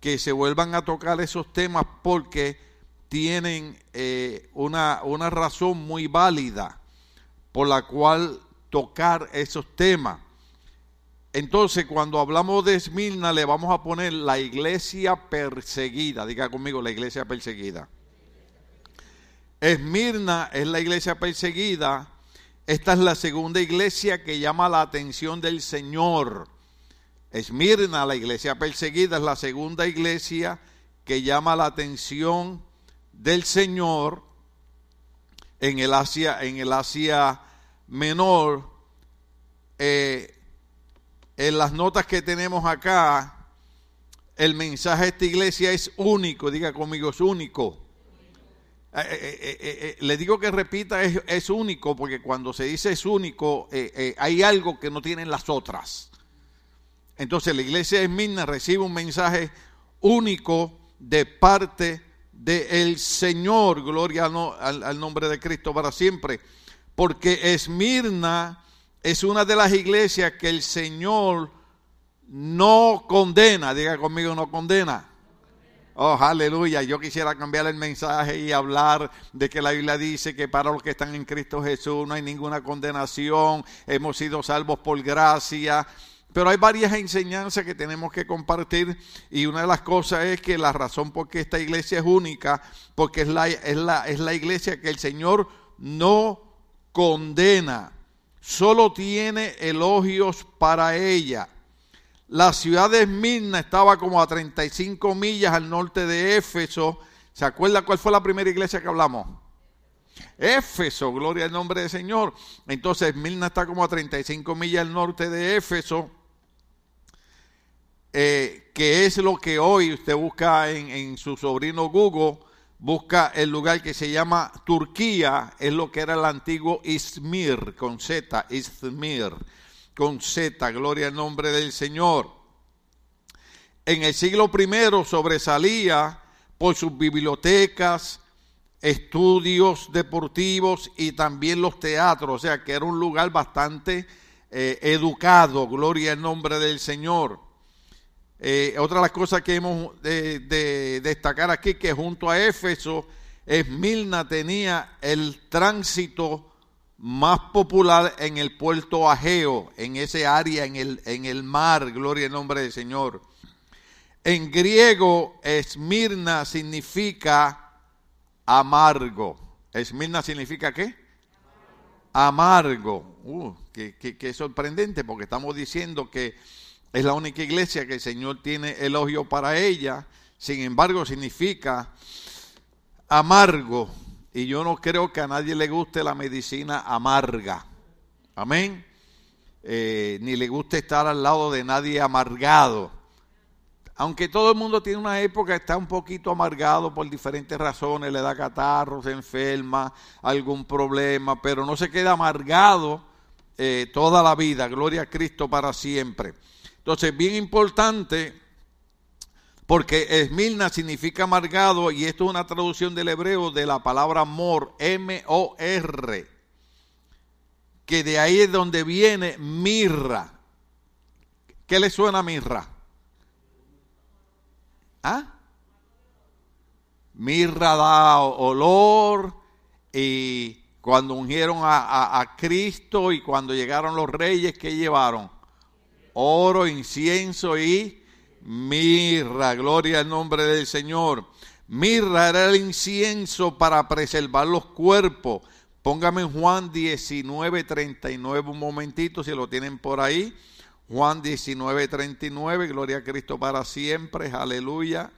que se vuelvan a tocar esos temas porque tienen eh, una, una razón muy válida por la cual tocar esos temas. Entonces, cuando hablamos de Esmirna, le vamos a poner la iglesia perseguida. Diga conmigo, la iglesia perseguida. Esmirna es la iglesia perseguida. Esta es la segunda iglesia que llama la atención del Señor. Esmirna, la iglesia perseguida, es la segunda iglesia que llama la atención del Señor en el Asia, en el Asia menor. Eh, en las notas que tenemos acá, el mensaje de esta iglesia es único, diga conmigo, es único. Eh, eh, le digo que repita, es, es, único, porque cuando se dice es único, hay algo que no tienen las otras. Entonces la iglesia de Esmirna recibe un mensaje único de parte del Señor, gloria al, al nombre de Cristo para siempre, porque Esmirna es una de las iglesias que el Señor no condena. Diga conmigo, no condena. Oh, aleluya. Yo quisiera cambiar el mensaje y hablar de que la Biblia dice que para los que están en Cristo Jesús no hay ninguna condenación. Hemos sido salvos por gracia. Pero hay varias enseñanzas que tenemos que compartir y una de las cosas es que la razón por qué esta iglesia es única, porque es la, es la, es la iglesia que el Señor no condena solo tiene elogios para ella. La ciudad de Esmirna estaba como a 35 millas al norte de Éfeso. ¿Se acuerda cuál fue la primera iglesia que hablamos? Éfeso, gloria al nombre del Señor. Entonces Esmirna está como a 35 millas al norte de Éfeso. Eh, que es lo que hoy usted busca en, en su sobrino Google, busca el lugar que se llama Turquía, es lo que era el antiguo Izmir, con Z, Izmir, con Z, gloria al nombre del Señor. En el siglo I sobresalía por sus bibliotecas, estudios deportivos y también los teatros, o sea que era un lugar bastante eh, educado, gloria al nombre del Señor. Eh, otra de las cosas que hemos de, destacar aquí, que junto a Éfeso, Esmirna tenía el tránsito más popular en el puerto Ageo, en ese área, en el, en el mar, gloria al nombre del Señor. En griego, Esmirna significa amargo. ¿Esmirna significa qué? Amargo. Uh, qué sorprendente, porque estamos diciendo que es la única iglesia que el Señor tiene elogio para ella. Sin embargo, significa amargo. Y yo no creo que a nadie le guste la medicina amarga. Amén. Eh, ni le guste estar al lado de nadie amargado. Aunque todo el mundo tiene una época está un poquito amargado por diferentes razones, le da catarro, se enferma, algún problema, pero no se queda amargado eh, toda la vida. Gloria a Cristo para siempre. Entonces, bien importante, porque Esmirna significa amargado y esto es una traducción del hebreo de la palabra mor, M-O-R, que de ahí es donde viene mirra. ¿Qué le suena a mirra? ¿Ah? Mirra da olor y cuando ungieron a, a Cristo y cuando llegaron los reyes, ¿qué llevaron? oro, incienso y mirra. Gloria al nombre del Señor. Mirra era el incienso para preservar los cuerpos. Póngame en Juan 19, 39 un momentito si lo tienen por ahí. Juan 19, 39, gloria a Cristo para siempre, aleluya.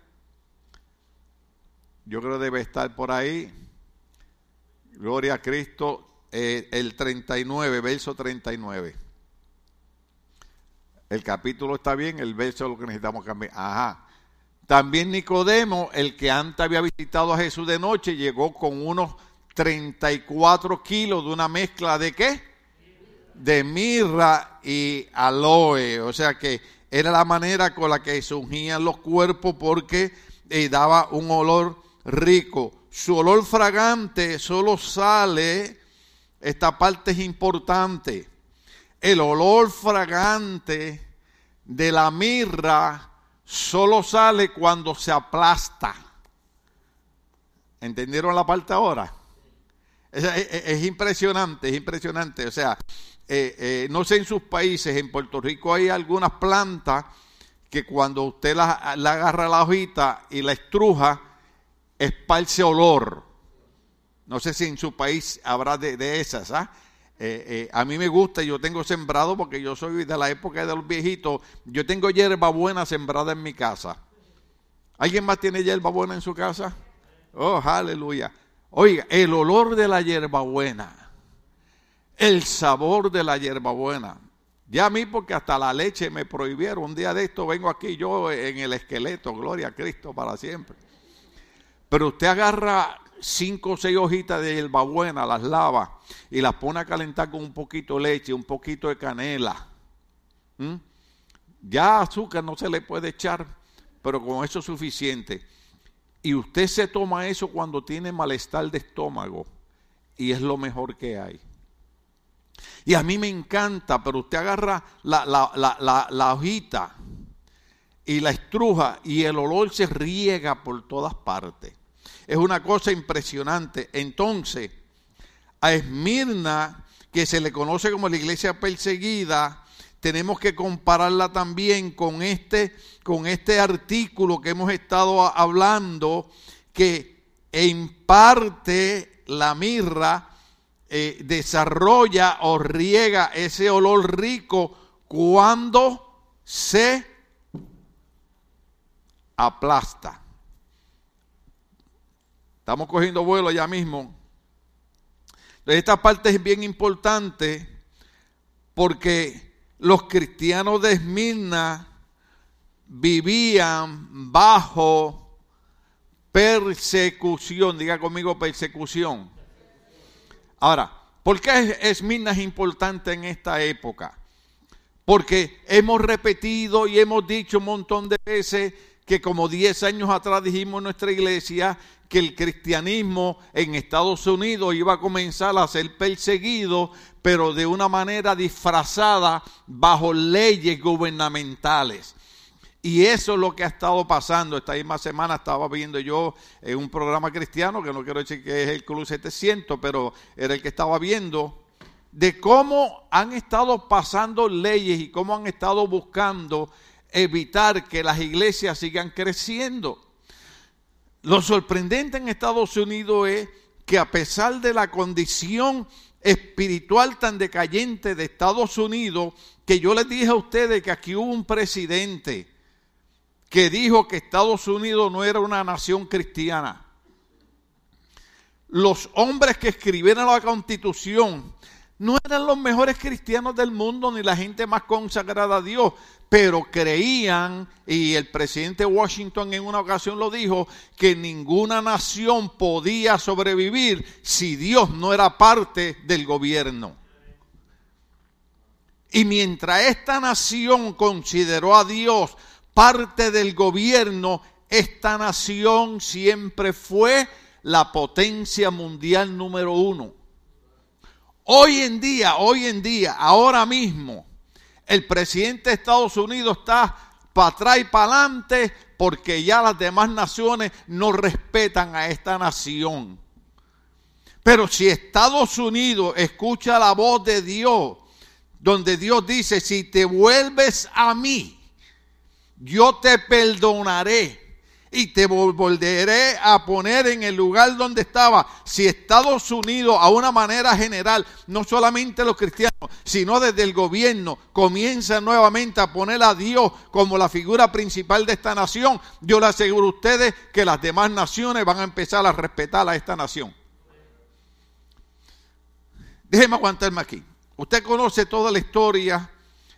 Yo creo que debe estar por ahí. Gloria a Cristo, eh, el 39, verso 39. El capítulo está bien, el verso es lo que necesitamos cambiar. Ajá. También Nicodemo, el que antes había visitado a Jesús de noche, llegó con unos 34 kilos de una mezcla de qué? De mirra y aloe. O sea que era la manera con la que se ungían los cuerpos porque eh, daba un olor rico. Su olor fragante solo sale, esta parte es importante, el olor fragante de la mirra solo sale cuando se aplasta. ¿Entendieron la parte ahora? Es, impresionante, es impresionante. O sea, eh, eh, no sé en sus países, en Puerto Rico hay algunas plantas que cuando usted la, agarra la hojita y la estruja, esparce olor. No sé si en su país habrá de, esas. ¿ah? Eh, a mí me gusta, yo tengo sembrado porque yo soy de la época de los viejitos. Yo tengo hierba buena sembrada en mi casa. ¿Alguien más tiene hierba buena en su casa? Oh, aleluya. Oiga, el olor de la hierbabuena, el sabor de la hierbabuena. Ya a mí, porque hasta la leche me prohibieron. Un día de esto vengo aquí yo en el esqueleto, gloria a Cristo para siempre. Pero usted agarra cinco o seis hojitas de hierbabuena, las lava y las pone a calentar con un poquito de leche, un poquito de canela. Ya azúcar no se le puede echar, pero con eso es suficiente. Y usted se toma eso cuando tiene malestar de estómago y es lo mejor que hay. Y a mí me encanta, pero usted agarra la, la, hojita y la estruja y el olor se riega por todas partes. Es una cosa impresionante. Entonces, a Esmirna, que se le conoce como la iglesia perseguida, tenemos que compararla también con este, con este artículo que hemos estado hablando, que en parte la mirra eh, desarrolla o riega ese olor rico cuando se aplasta. Estamos cogiendo vuelo ya mismo. Esta parte es bien importante porque los cristianos de Esmirna vivían bajo persecución. Diga conmigo persecución. Ahora, ¿por qué Esmirna es importante en esta época? Porque hemos repetido y hemos dicho un montón de veces que como 10 años atrás dijimos en nuestra iglesia que el cristianismo en Estados Unidos iba a comenzar a ser perseguido pero de una manera disfrazada bajo leyes gubernamentales. Y eso es lo que ha estado pasando. Esta misma semana estaba viendo yo en un programa cristiano, que no quiero decir que es el Club 700, pero era el que estaba viendo, de cómo han estado pasando leyes y cómo han estado buscando evitar que las iglesias sigan creciendo. Lo sorprendente en Estados Unidos es que a pesar de la condición espiritual tan decayente de Estados Unidos que yo les dije a ustedes que aquí hubo un presidente que dijo que Estados Unidos no era una nación cristiana. Los hombres que escribieron la constitución no eran los mejores cristianos del mundo ni la gente más consagrada a Dios, pero creían, y el presidente Washington en una ocasión lo dijo, que ninguna nación podía sobrevivir si Dios no era parte del gobierno. Y mientras esta nación consideró a Dios parte del gobierno, esta nación siempre fue la potencia mundial número uno. Hoy en día, hoy en día, ahora mismo, el presidente de Estados Unidos está para atrás y para adelante porque ya las demás naciones no respetan a esta nación. Pero si Estados Unidos escucha la voz de Dios, donde Dios dice, si te vuelves a mí, yo te perdonaré y te volveré a poner en el lugar donde estaba. Si Estados Unidos, a una manera general, no solamente los cristianos, sino desde el gobierno, comienza nuevamente a poner a Dios como la figura principal de esta nación, yo le aseguro a ustedes que las demás naciones van a empezar a respetar a esta nación. Déjeme aguantarme aquí. Usted conoce toda la historia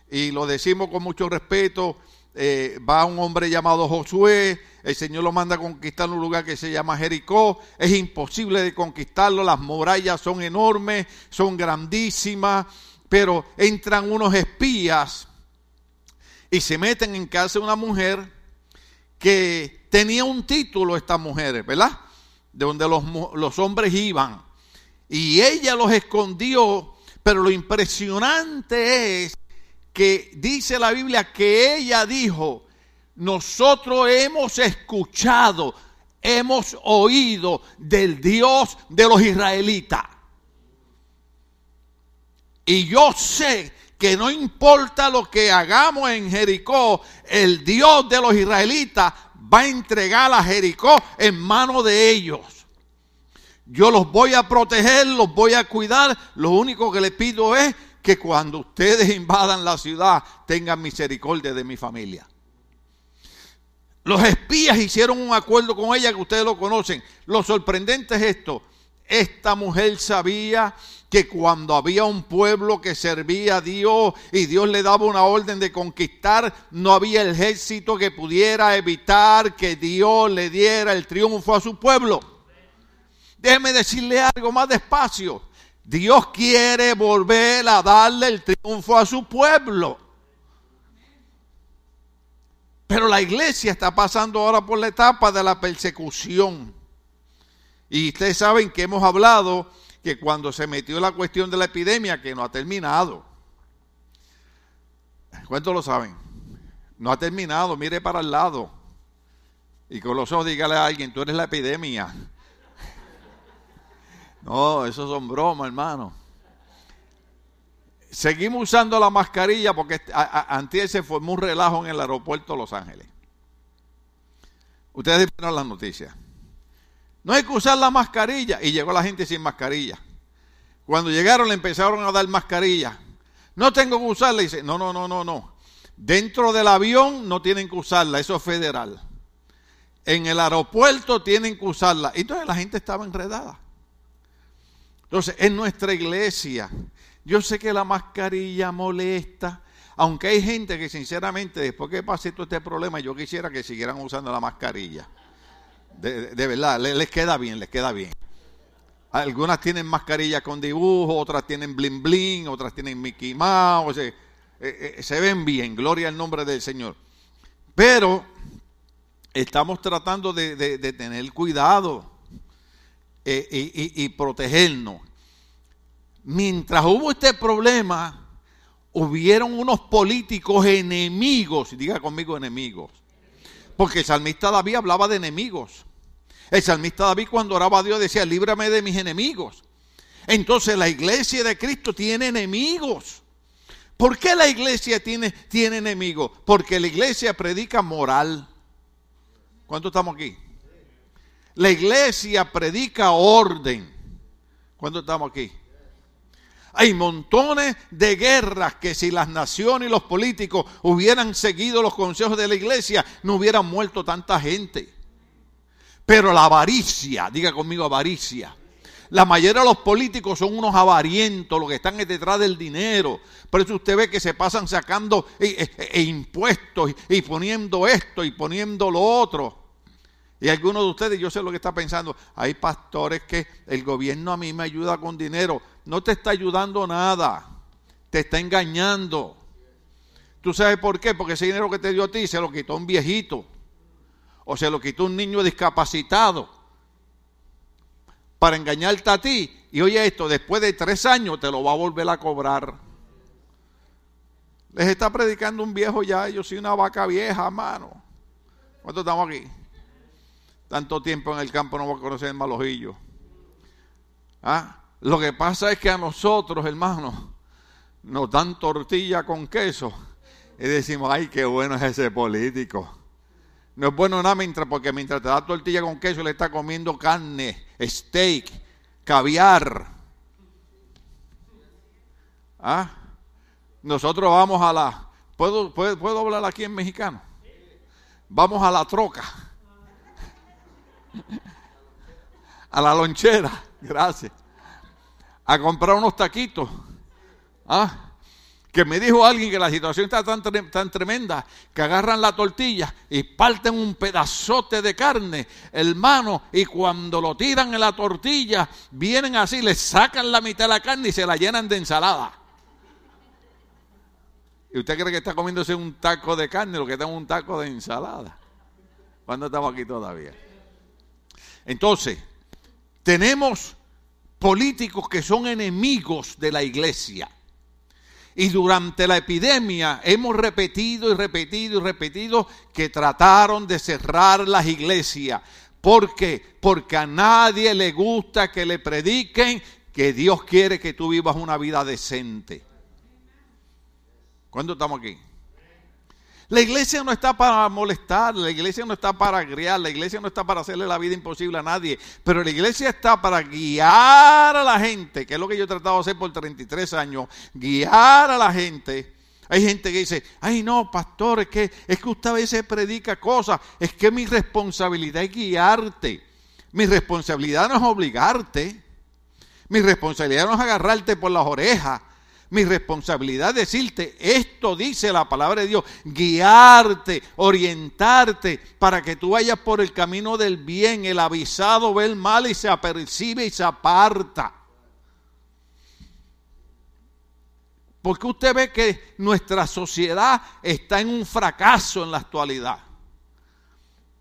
y lo decimos con mucho respeto eh, va un hombre llamado Josué, el Señor lo manda a conquistar un lugar que se llama Jericó, es imposible de conquistarlo, las murallas son enormes, son grandísimas, pero entran unos espías y se meten en casa de una mujer que tenía un título esta mujer, ¿verdad? De donde los, los hombres iban. Y ella los escondió, pero lo impresionante es que dice la Biblia que ella dijo, nosotros hemos escuchado, hemos oído del Dios de los israelitas. Y yo sé que no importa lo que hagamos en Jericó, el Dios de los israelitas va a entregar a Jericó en manos de ellos. Yo los voy a proteger, los voy a cuidar. Lo único que les pido es que cuando ustedes invadan la ciudad tengan misericordia de mi familia. Los espías hicieron un acuerdo con ella que ustedes lo conocen. Lo sorprendente es esto. Esta mujer sabía que cuando había un pueblo que servía a Dios y Dios le daba una orden de conquistar, no había ejército que pudiera evitar que Dios le diera el triunfo a su pueblo. Déjeme decirle algo más despacio. Dios quiere volver a darle el triunfo a su pueblo. Pero la iglesia está pasando ahora por la etapa de la persecución. Y ustedes saben que hemos hablado que cuando se metió la cuestión de la epidemia, que no ha terminado. ¿Cuántos lo saben? No ha terminado, mire para el lado. Y con los ojos dígale a alguien, tú eres la epidemia. No, eso son bromas, hermano. Seguimos usando la mascarilla porque antes se formó un relajo en el aeropuerto de Los Ángeles. Ustedes vieron las noticias. No hay que usar la mascarilla. Y llegó la gente sin mascarilla. Cuando llegaron le empezaron a dar mascarilla. No tengo que usarla. Y dice, no, no, no, no, no. Dentro del avión no tienen que usarla. Eso es federal. En el aeropuerto tienen que usarla. Entonces la gente estaba enredada. Entonces, en nuestra iglesia yo sé que la mascarilla molesta, aunque hay gente que sinceramente después que pase todo este problema, yo quisiera que siguieran usando la mascarilla. De, verdad, les, queda bien, les queda bien. Algunas tienen mascarilla con dibujo, otras tienen bling bling, otras tienen Mickey Mouse, eh, eh, se ven bien, gloria al nombre del Señor. Pero estamos tratando de, tener cuidado eh, y protegernos mientras hubo este problema, hubieron unos políticos enemigos, diga conmigo enemigos, porque el salmista David hablaba de enemigos. El salmista David cuando oraba a Dios decía, líbrame de mis enemigos. Entonces la iglesia de Cristo tiene enemigos. ¿Por qué la iglesia tiene, tiene enemigos? Porque la iglesia predica moral. ¿Cuántos estamos aquí? La iglesia predica orden. ¿Cuántos estamos aquí? Hay montones de guerras que si las naciones y los políticos hubieran seguido los consejos de la iglesia, no hubieran muerto tanta gente. Pero la avaricia, diga conmigo avaricia. La mayoría de los políticos son unos avarientos, los que están detrás del dinero. Por eso usted ve que se pasan sacando eh, eh, impuestos y poniendo esto y poniendo lo otro. Y algunos de ustedes, yo sé lo que está pensando, hay pastores que el gobierno a mí me ayuda con dinero. No te está ayudando nada, te está engañando. ¿Tú sabes por qué? Porque ese dinero que te dio a ti se lo quitó un viejito o se lo quitó un niño discapacitado para engañarte a ti. Y oye esto, después de tres años te lo va a volver a cobrar. Les está predicando un viejo ya, yo soy una vaca vieja, mano. ¿Cuántos estamos aquí? Tanto tiempo en el campo no va a conocer el malojillo. ¿Ah? Lo que pasa es que a nosotros, hermanos, nos dan tortilla con queso y decimos, ay, qué bueno es ese político. No es bueno nada mientras, porque mientras te da tortilla con queso le está comiendo carne, steak, caviar. ¿Ah? Nosotros vamos a la... ¿Puedo, puedo, ¿Puedo hablar aquí en mexicano? Vamos a la troca a la lonchera, gracias, a comprar unos taquitos. ¿Ah? Que me dijo alguien que la situación está tan, tan tremenda que agarran la tortilla y parten un pedazote de carne, hermano, y cuando lo tiran en la tortilla, vienen así, le sacan la mitad de la carne y se la llenan de ensalada. ¿Y usted cree que está comiéndose un taco de carne lo que está un taco de ensalada? ¿Cuándo estamos aquí todavía? Entonces, tenemos políticos que son enemigos de la iglesia. Y durante la epidemia hemos repetido y repetido y repetido que trataron de cerrar las iglesias. ¿Por qué? Porque a nadie le gusta que le prediquen que Dios quiere que tú vivas una vida decente. ¿Cuándo estamos aquí? La iglesia no está para molestar, la iglesia no está para criar, la iglesia no está para hacerle la vida imposible a nadie, pero la iglesia está para guiar a la gente, que es lo que yo he tratado de hacer por 33 años, guiar a la gente. Hay gente que dice, ay no, pastor, es que, es que usted a veces predica cosas, es que mi responsabilidad es guiarte, mi responsabilidad no es obligarte, mi responsabilidad no es agarrarte por las orejas, mi responsabilidad es decirte, esto dice la palabra de Dios, guiarte, orientarte para que tú vayas por el camino del bien. El avisado ve el mal y se apercibe y se aparta. Porque usted ve que nuestra sociedad está en un fracaso en la actualidad.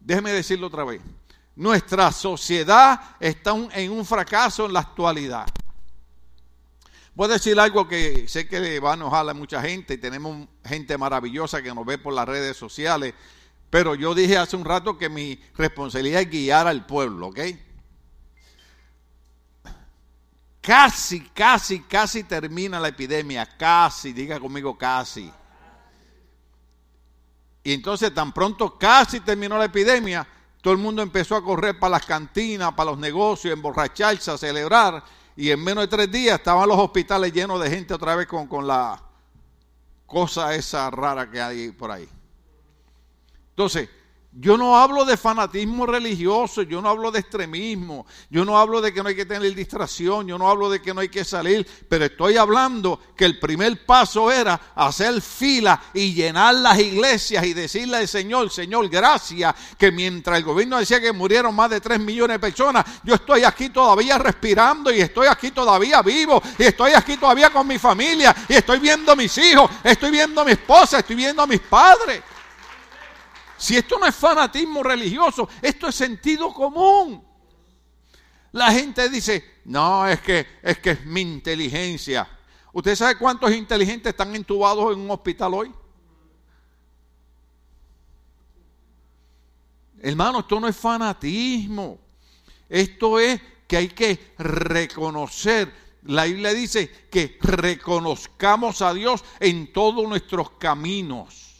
Déjeme decirlo otra vez. Nuestra sociedad está en un fracaso en la actualidad. Voy a decir algo que sé que va a enojar a mucha gente y tenemos gente maravillosa que nos ve por las redes sociales, pero yo dije hace un rato que mi responsabilidad es guiar al pueblo, ¿ok? Casi, casi, casi termina la epidemia, casi, diga conmigo casi. Y entonces tan pronto casi terminó la epidemia, todo el mundo empezó a correr para las cantinas, para los negocios, emborracharse, a celebrar y en menos de tres días estaban los hospitales llenos de gente otra vez con, con la cosa esa rara que hay por ahí. Entonces, yo no hablo de fanatismo religioso, yo no hablo de extremismo, yo no hablo de que no hay que tener distracción, yo no hablo de que no hay que salir, pero estoy hablando que el primer paso era hacer fila y llenar las iglesias y decirle al Señor, Señor, gracias, que mientras el gobierno decía que murieron más de 3 millones de personas, yo estoy aquí todavía respirando y estoy aquí todavía vivo y estoy aquí todavía con mi familia y estoy viendo a mis hijos, estoy viendo a mi esposa, estoy viendo a mis padres. Si esto no es fanatismo religioso, esto es sentido común. La gente dice, no, es que es que es mi inteligencia. ¿Usted sabe cuántos inteligentes están entubados en un hospital hoy? Hermano, esto no es fanatismo. Esto es que hay que reconocer. La Biblia dice que reconozcamos a Dios en todos nuestros caminos.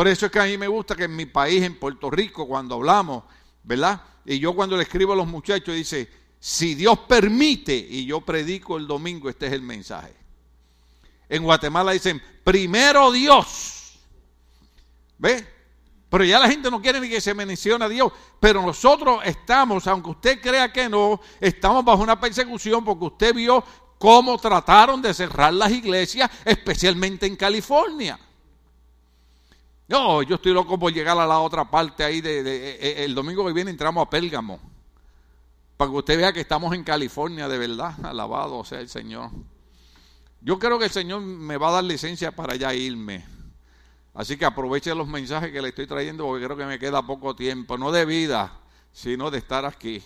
Por eso es que a mí me gusta que en mi país, en Puerto Rico, cuando hablamos, ¿verdad? Y yo cuando le escribo a los muchachos, dice, si Dios permite, y yo predico el domingo, este es el mensaje. En Guatemala dicen, primero Dios. ¿Ve? Pero ya la gente no quiere ni que se mencione a Dios. Pero nosotros estamos, aunque usted crea que no, estamos bajo una persecución porque usted vio cómo trataron de cerrar las iglesias, especialmente en California. No, yo estoy loco por llegar a la otra parte ahí. De, eh, eh, el domingo que viene entramos a Pérgamo. Para que usted vea que estamos en California de verdad. Alabado sea el Señor. Yo creo que el Señor me va a dar licencia para ya irme. Así que aproveche los mensajes que le estoy trayendo porque creo que me queda poco tiempo. No de vida, sino de estar aquí.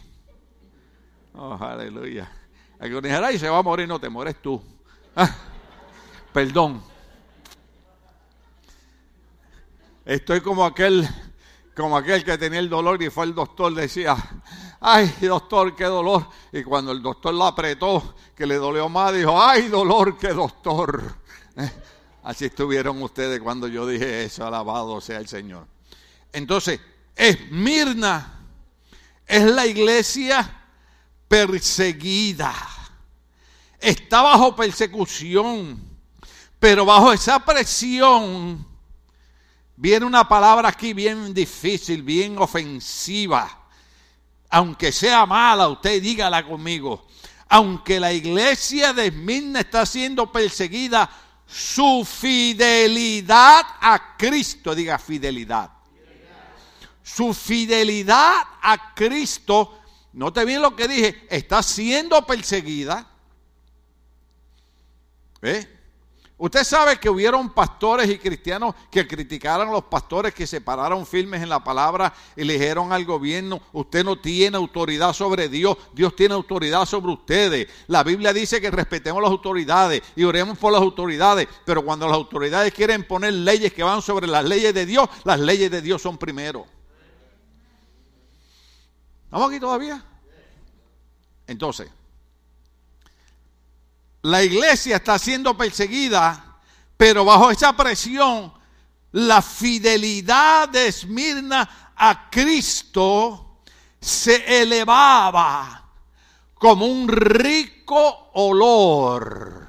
Oh, aleluya. El que ay, se va a morir, no te mueres tú. Ah, perdón. Estoy como aquel, como aquel que tenía el dolor y fue el doctor, decía, ay doctor, qué dolor. Y cuando el doctor lo apretó, que le dolió más, dijo, ay dolor, qué doctor. Así estuvieron ustedes cuando yo dije eso, alabado sea el Señor. Entonces, Esmirna es la iglesia perseguida. Está bajo persecución, pero bajo esa presión Viene una palabra aquí bien difícil, bien ofensiva. Aunque sea mala, usted dígala conmigo. Aunque la iglesia de Esmirna está siendo perseguida, su fidelidad a Cristo, diga fidelidad. Su fidelidad a Cristo, note bien lo que dije, está siendo perseguida. ¿Eh? Usted sabe que hubieron pastores y cristianos que criticaron a los pastores que se pararon firmes en la palabra y le dijeron al gobierno, usted no tiene autoridad sobre Dios, Dios tiene autoridad sobre ustedes. La Biblia dice que respetemos las autoridades y oremos por las autoridades, pero cuando las autoridades quieren poner leyes que van sobre las leyes de Dios, las leyes de Dios son primero. ¿Estamos aquí todavía? Entonces, la iglesia está siendo perseguida, pero bajo esa presión, la fidelidad de Esmirna a Cristo se elevaba como un rico olor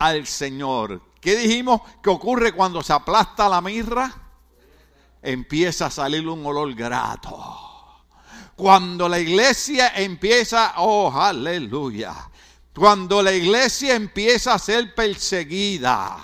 al Señor. ¿Qué dijimos que ocurre cuando se aplasta la mirra? Empieza a salir un olor grato. Cuando la iglesia empieza, oh, aleluya cuando la iglesia empieza a ser perseguida,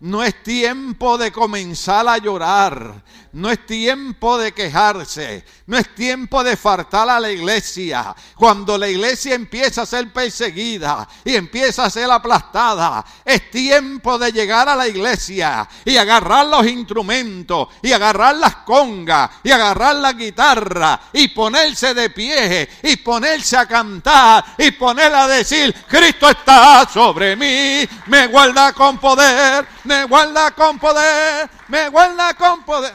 no es tiempo de comenzar a llorar. No es tiempo de quejarse, no es tiempo de faltar a la iglesia. Cuando la iglesia empieza a ser perseguida y empieza a ser aplastada, es tiempo de llegar a la iglesia y agarrar los instrumentos y agarrar las congas y agarrar la guitarra y ponerse de pie y ponerse a cantar y poner a decir, Cristo está sobre mí, me guarda con poder, me guarda con poder, me guarda con poder.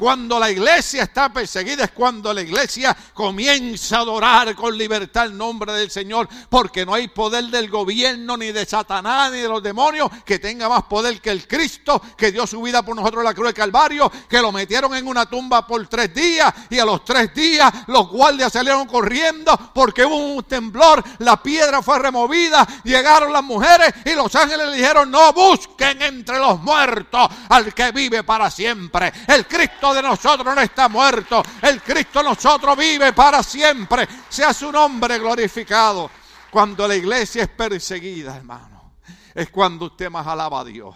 Cuando la iglesia está perseguida es cuando la iglesia comienza a adorar con libertad el nombre del Señor, porque no hay poder del gobierno, ni de Satanás, ni de los demonios que tenga más poder que el Cristo, que dio su vida por nosotros en la cruz del Calvario, que lo metieron en una tumba por tres días y a los tres días los guardias salieron corriendo porque hubo un temblor, la piedra fue removida, llegaron las mujeres y los ángeles le dijeron, no busquen entre los muertos al que vive para siempre. El Cristo de nosotros no está muerto. El Cristo nosotros vive para siempre. Sea su nombre glorificado. Cuando la iglesia es perseguida, hermano, es cuando usted más alaba a Dios.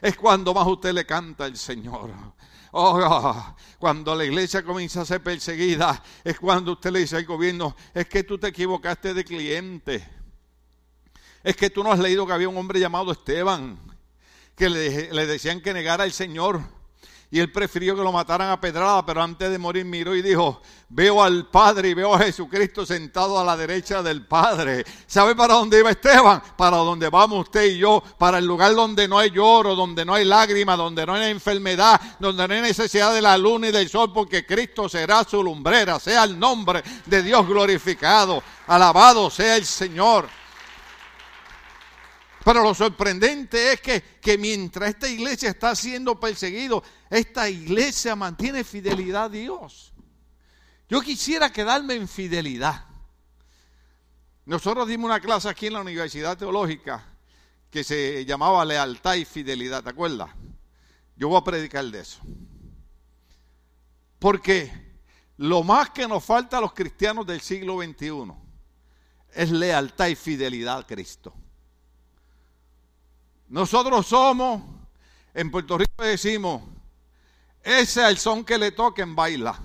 Es cuando más usted le canta al Señor. Oh, cuando la iglesia comienza a ser perseguida, es cuando usted le dice al gobierno, es que tú te equivocaste de cliente. Es que tú no has leído que había un hombre llamado Esteban, que le decían que negara al Señor y él prefirió que lo mataran a pedrada, pero antes de morir miró y dijo, veo al Padre y veo a Jesucristo sentado a la derecha del Padre. ¿Sabe para dónde iba Esteban? Para donde vamos usted y yo, para el lugar donde no hay lloro, donde no hay lágrimas, donde no hay enfermedad, donde no hay necesidad de la luna y del sol, porque Cristo será su lumbrera, sea el nombre de Dios glorificado, alabado sea el Señor. Pero lo sorprendente es que, que mientras esta iglesia está siendo perseguido, esta iglesia mantiene fidelidad a Dios. Yo quisiera quedarme en fidelidad. Nosotros dimos una clase aquí en la Universidad Teológica que se llamaba Lealtad y Fidelidad, ¿te acuerdas? Yo voy a predicar de eso. Porque lo más que nos falta a los cristianos del siglo XXI es lealtad y fidelidad a Cristo. Nosotros somos, en Puerto Rico decimos, ese es son que le toquen baila.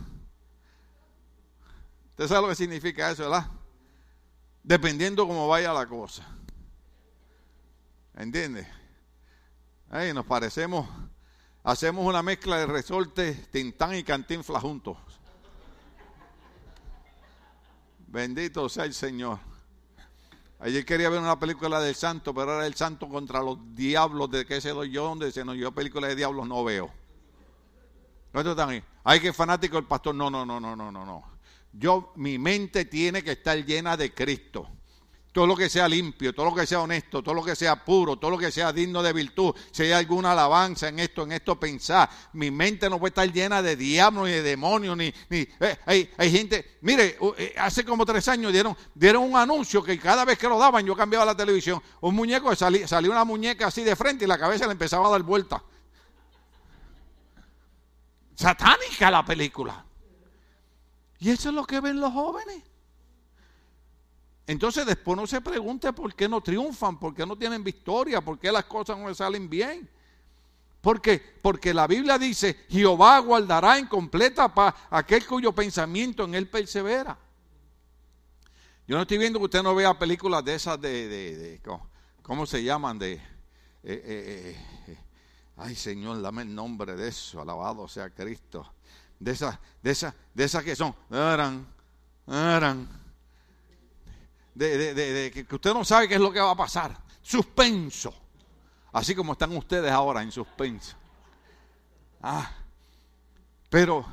¿Usted sabe lo que significa eso, verdad? Dependiendo cómo vaya la cosa. ¿Entiende? Ahí nos parecemos, hacemos una mezcla de resorte, tintán y cantinfla juntos. Bendito sea el Señor. Ayer quería ver una película del santo, pero era el santo contra los diablos. ¿De qué se doy yo? Donde se nos yo películas de diablos no veo. ¿No ahí? Hay que fanático el pastor. No, no, no, no, no, no, no. Yo, mi mente tiene que estar llena de Cristo todo lo que sea limpio, todo lo que sea honesto, todo lo que sea puro, todo lo que sea digno de virtud, si hay alguna alabanza en esto, en esto pensar, mi mente no puede estar llena de diablos ni de demonios, ni, ni eh, hay, hay, gente, mire, eh, hace como tres años dieron, dieron un anuncio que cada vez que lo daban yo cambiaba la televisión, un muñeco, salía, salía una muñeca así de frente y la cabeza le empezaba a dar vuelta. Satánica la película. Y eso es lo que ven los jóvenes. Entonces después no se pregunte por qué no triunfan, por qué no tienen victoria, por qué las cosas no les salen bien. ¿Por? Porque la Biblia dice, Jehová guardará en completa paz aquel cuyo pensamiento en él persevera. Yo no estoy viendo que usted no vea películas de esas de, ¿cómo se llaman? De, ay Señor, dame el nombre de eso, alabado sea Cristo. De esas, de esas, de esas que son, eran, eran, de, de, que usted no sabe qué es lo que va a pasar. Suspenso. Así como están ustedes ahora en suspenso. Ah, pero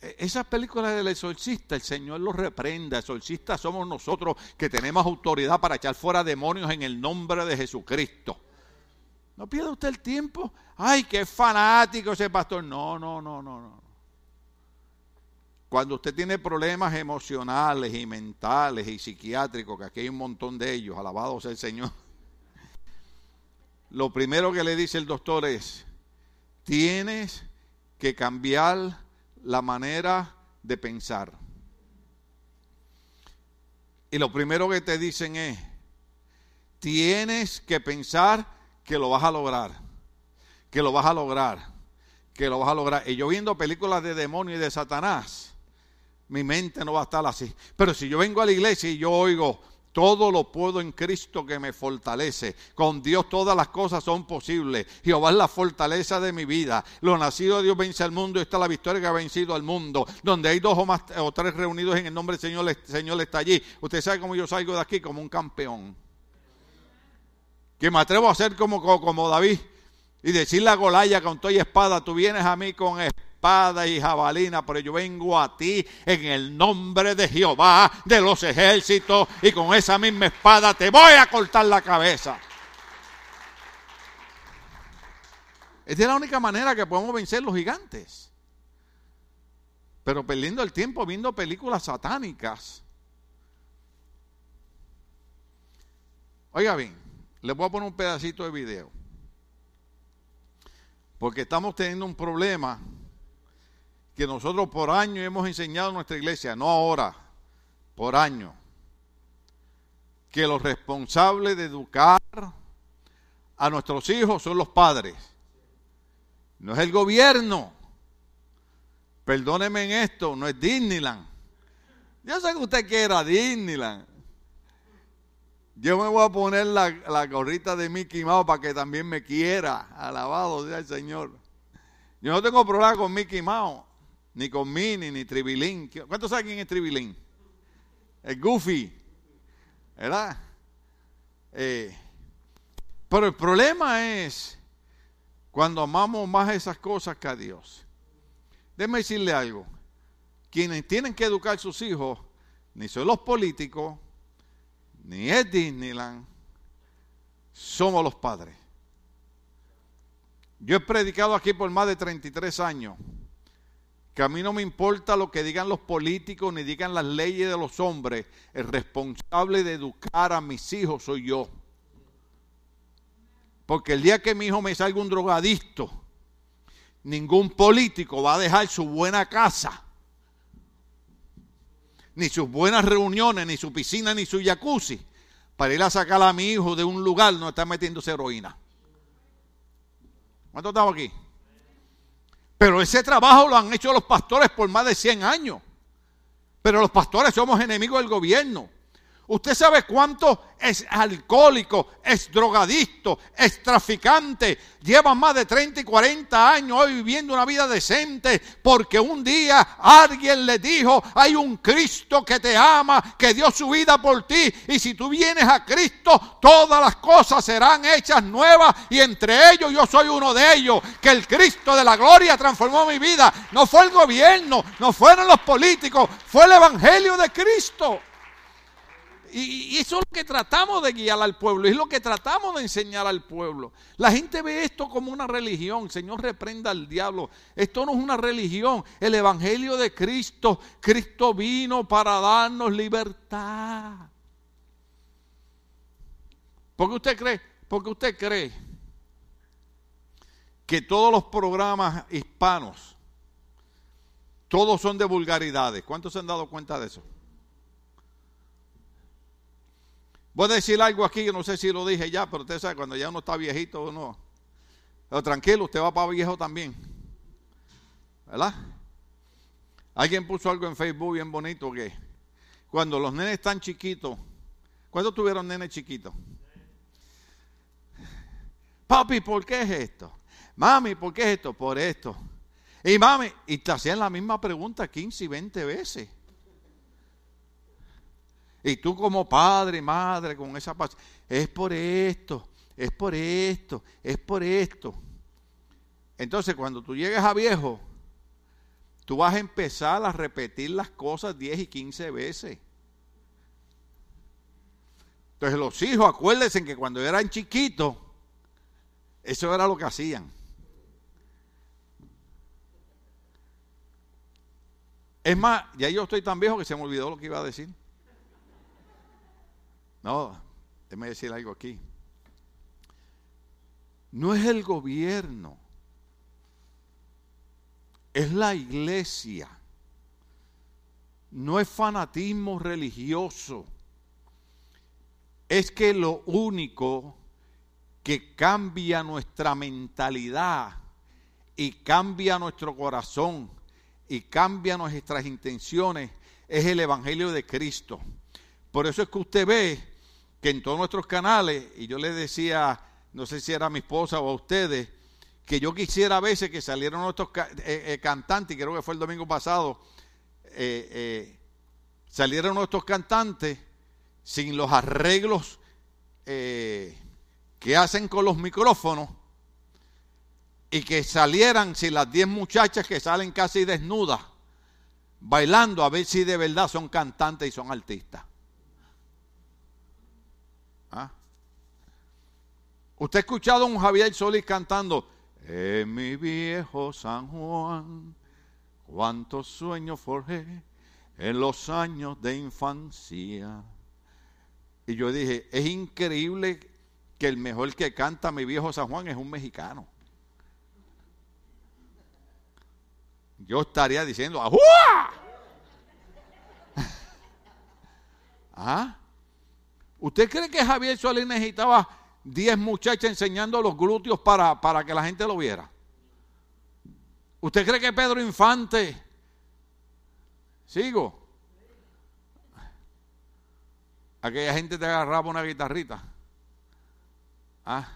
e, esas películas del exorcista, el Señor los reprenda. Exorcistas somos nosotros que tenemos autoridad para echar fuera demonios en el nombre de Jesucristo. No pierda usted el tiempo. Ay, qué fanático ese pastor. No, no, no, no, no. Cuando usted tiene problemas emocionales y mentales y psiquiátricos, que aquí hay un montón de ellos, alabado sea el Señor. Lo primero que le dice el doctor es, tienes que cambiar la manera de pensar. Y lo primero que te dicen es, tienes que pensar que lo vas a lograr, que lo vas a lograr, que lo vas a lograr. Y yo viendo películas de demonio y de Satanás, mi mente no va a estar así. Pero si yo vengo a la iglesia y yo oigo, todo lo puedo en Cristo que me fortalece. Con Dios todas las cosas son posibles. Jehová es la fortaleza de mi vida. Lo nacido de Dios vence al mundo. Esta es la victoria que ha vencido al mundo. Donde hay dos o más o tres reunidos en el nombre del Señor, el Señor está allí. Usted sabe cómo yo salgo de aquí como un campeón. Que me atrevo a ser como, como David y decirle a Golaya con toda espada, tú vienes a mí con espada y jabalina, pero yo vengo a ti en el nombre de Jehová de los ejércitos y con esa misma espada te voy a cortar la cabeza. Esta es la única manera que podemos vencer los gigantes. Pero perdiendo el tiempo viendo películas satánicas. Oiga bien, les voy a poner un pedacito de video. Porque estamos teniendo un problema que nosotros por años hemos enseñado en nuestra iglesia, no ahora, por años, que los responsables de educar a nuestros hijos son los padres, no es el gobierno. Perdóneme en esto, no es Disneyland. Yo sé que usted quiera Disneyland. Yo me voy a poner la, la gorrita de Mickey Mouse para que también me quiera. Alabado sea el Señor. Yo no tengo problema con Mickey Mouse ni con Minnie, ni Tribilín. ¿Cuántos saben quién es Tribilín? El Goofy, ¿verdad? Eh, pero el problema es cuando amamos más esas cosas que a Dios. Déjeme decirle algo. Quienes tienen que educar a sus hijos, ni son los políticos, ni es Disneyland, somos los padres. Yo he predicado aquí por más de 33 años que a mí no me importa lo que digan los políticos ni digan las leyes de los hombres, el responsable de educar a mis hijos soy yo. Porque el día que mi hijo me salga un drogadicto, ningún político va a dejar su buena casa, ni sus buenas reuniones, ni su piscina, ni su jacuzzi, para ir a sacar a mi hijo de un lugar donde está metiéndose heroína. ¿Cuántos estamos aquí? Pero ese trabajo lo han hecho los pastores por más de 100 años. Pero los pastores somos enemigos del gobierno. Usted sabe cuánto es alcohólico, es drogadicto, es traficante. Lleva más de 30 y 40 años hoy viviendo una vida decente porque un día alguien le dijo, hay un Cristo que te ama, que dio su vida por ti. Y si tú vienes a Cristo, todas las cosas serán hechas nuevas y entre ellos yo soy uno de ellos. Que el Cristo de la gloria transformó mi vida. No fue el gobierno, no fueron los políticos, fue el Evangelio de Cristo. Y, eso es lo que tratamos de guiar al pueblo, es lo que tratamos de enseñar al pueblo. La gente ve esto como una religión, Señor reprenda al diablo. Esto no es una religión, el Evangelio de Cristo, Cristo vino para darnos libertad. ¿Por qué usted cree? Porque usted cree que todos los programas hispanos, todos son de vulgaridades. ¿Cuántos se han dado cuenta de eso? Voy a decir algo aquí, que no sé si lo dije ya, pero usted sabe, cuando ya uno está viejito, uno... Pero tranquilo, usted va para viejo también. ¿Verdad? Alguien puso algo en Facebook bien bonito que cuando los nenes están chiquitos, ¿cuántos tuvieron nenes chiquitos? Papi, ¿por qué es esto? Mami, ¿por qué es esto? Por esto. Y mami, y te hacían la misma pregunta 15 y 20 veces. Y tú como padre, madre, con esa paz, es por esto, es por esto, es por esto. Entonces, cuando tú llegues a viejo, tú vas a empezar a repetir las cosas 10 y 15 veces. Entonces los hijos, acuérdense que cuando eran chiquitos, eso era lo que hacían. Es más, ya yo estoy tan viejo que se me olvidó lo que iba a decir. No, déjeme decir algo aquí. No es el gobierno, es la iglesia. No es fanatismo religioso. Es que lo único que cambia nuestra mentalidad y cambia nuestro corazón y cambia nuestras intenciones es el Evangelio de Cristo. Por eso es que usted ve que en todos nuestros canales, y yo le decía, no sé si era mi esposa o a ustedes, que yo quisiera a veces que salieran nuestros eh, eh, cantantes, creo que fue el domingo pasado, eh, salieron nuestros cantantes sin los arreglos que hacen con los micrófonos y que salieran si las 10 muchachas que salen casi desnudas bailando a ver si de verdad son cantantes y son artistas. ¿Usted ha escuchado a un Javier Solís cantando En mi viejo San Juan, cuántos sueños forjé en los años de infancia? Y yo dije, es increíble que el mejor que canta mi viejo San Juan es un mexicano. Yo estaría diciendo, ¡Ajúa! ¿Ah? ¿Usted cree que Javier Solís necesitaba 10 muchachas enseñando los glúteos para, para que la gente lo viera? ¿Usted cree que Pedro Infante, sigo, aquella gente te agarraba una guitarrita? ¿Ah?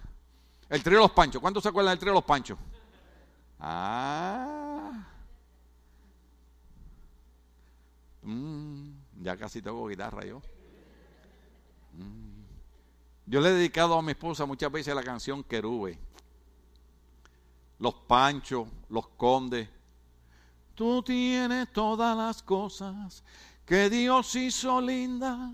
El trío de los panchos, ¿cuántos se acuerdan del trío de los panchos? Ah. Mm, ya casi tengo guitarra yo. Mm. Yo le he dedicado a mi esposa muchas veces la canción Querube. Los panchos, los condes. Tú tienes todas las cosas que Dios hizo linda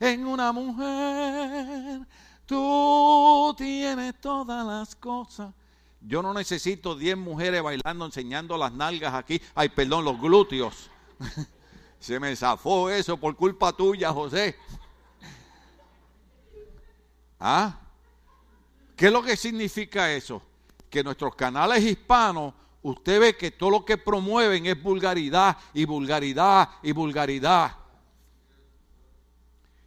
en una mujer. Tú tienes todas las cosas. Yo no necesito 10 mujeres bailando, enseñando las nalgas aquí. Ay, perdón, los glúteos. Se me zafó eso por culpa tuya, José. ¿Ah? ¿Qué es lo que significa eso? Que nuestros canales hispanos, usted ve que todo lo que promueven es vulgaridad y vulgaridad y vulgaridad.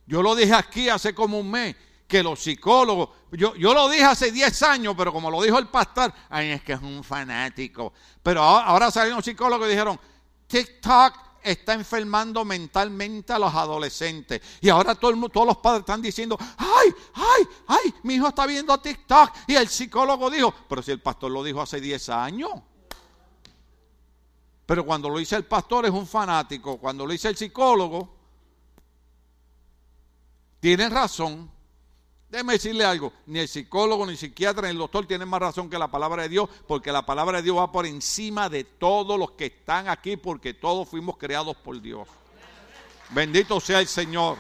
Yo lo dije aquí hace como un mes, que los psicólogos, yo, yo lo dije hace 10 años, pero como lo dijo el pastor, ay, es que es un fanático. Pero ahora, ahora salieron psicólogos y dijeron, TikTok está enfermando mentalmente a los adolescentes. Y ahora todos los padres están diciendo, ay, ay, ay, mi hijo está viendo TikTok. Y el psicólogo dijo, pero si el pastor lo dijo hace 10 años. Pero cuando lo dice el pastor es un fanático. Cuando lo dice el psicólogo, tiene razón. Déjeme decirle algo, ni el psicólogo, ni el psiquiatra, ni el doctor tienen más razón que la palabra de Dios, porque la palabra de Dios va por encima de todos los que están aquí, porque todos fuimos creados por Dios. Bendito sea el Señor.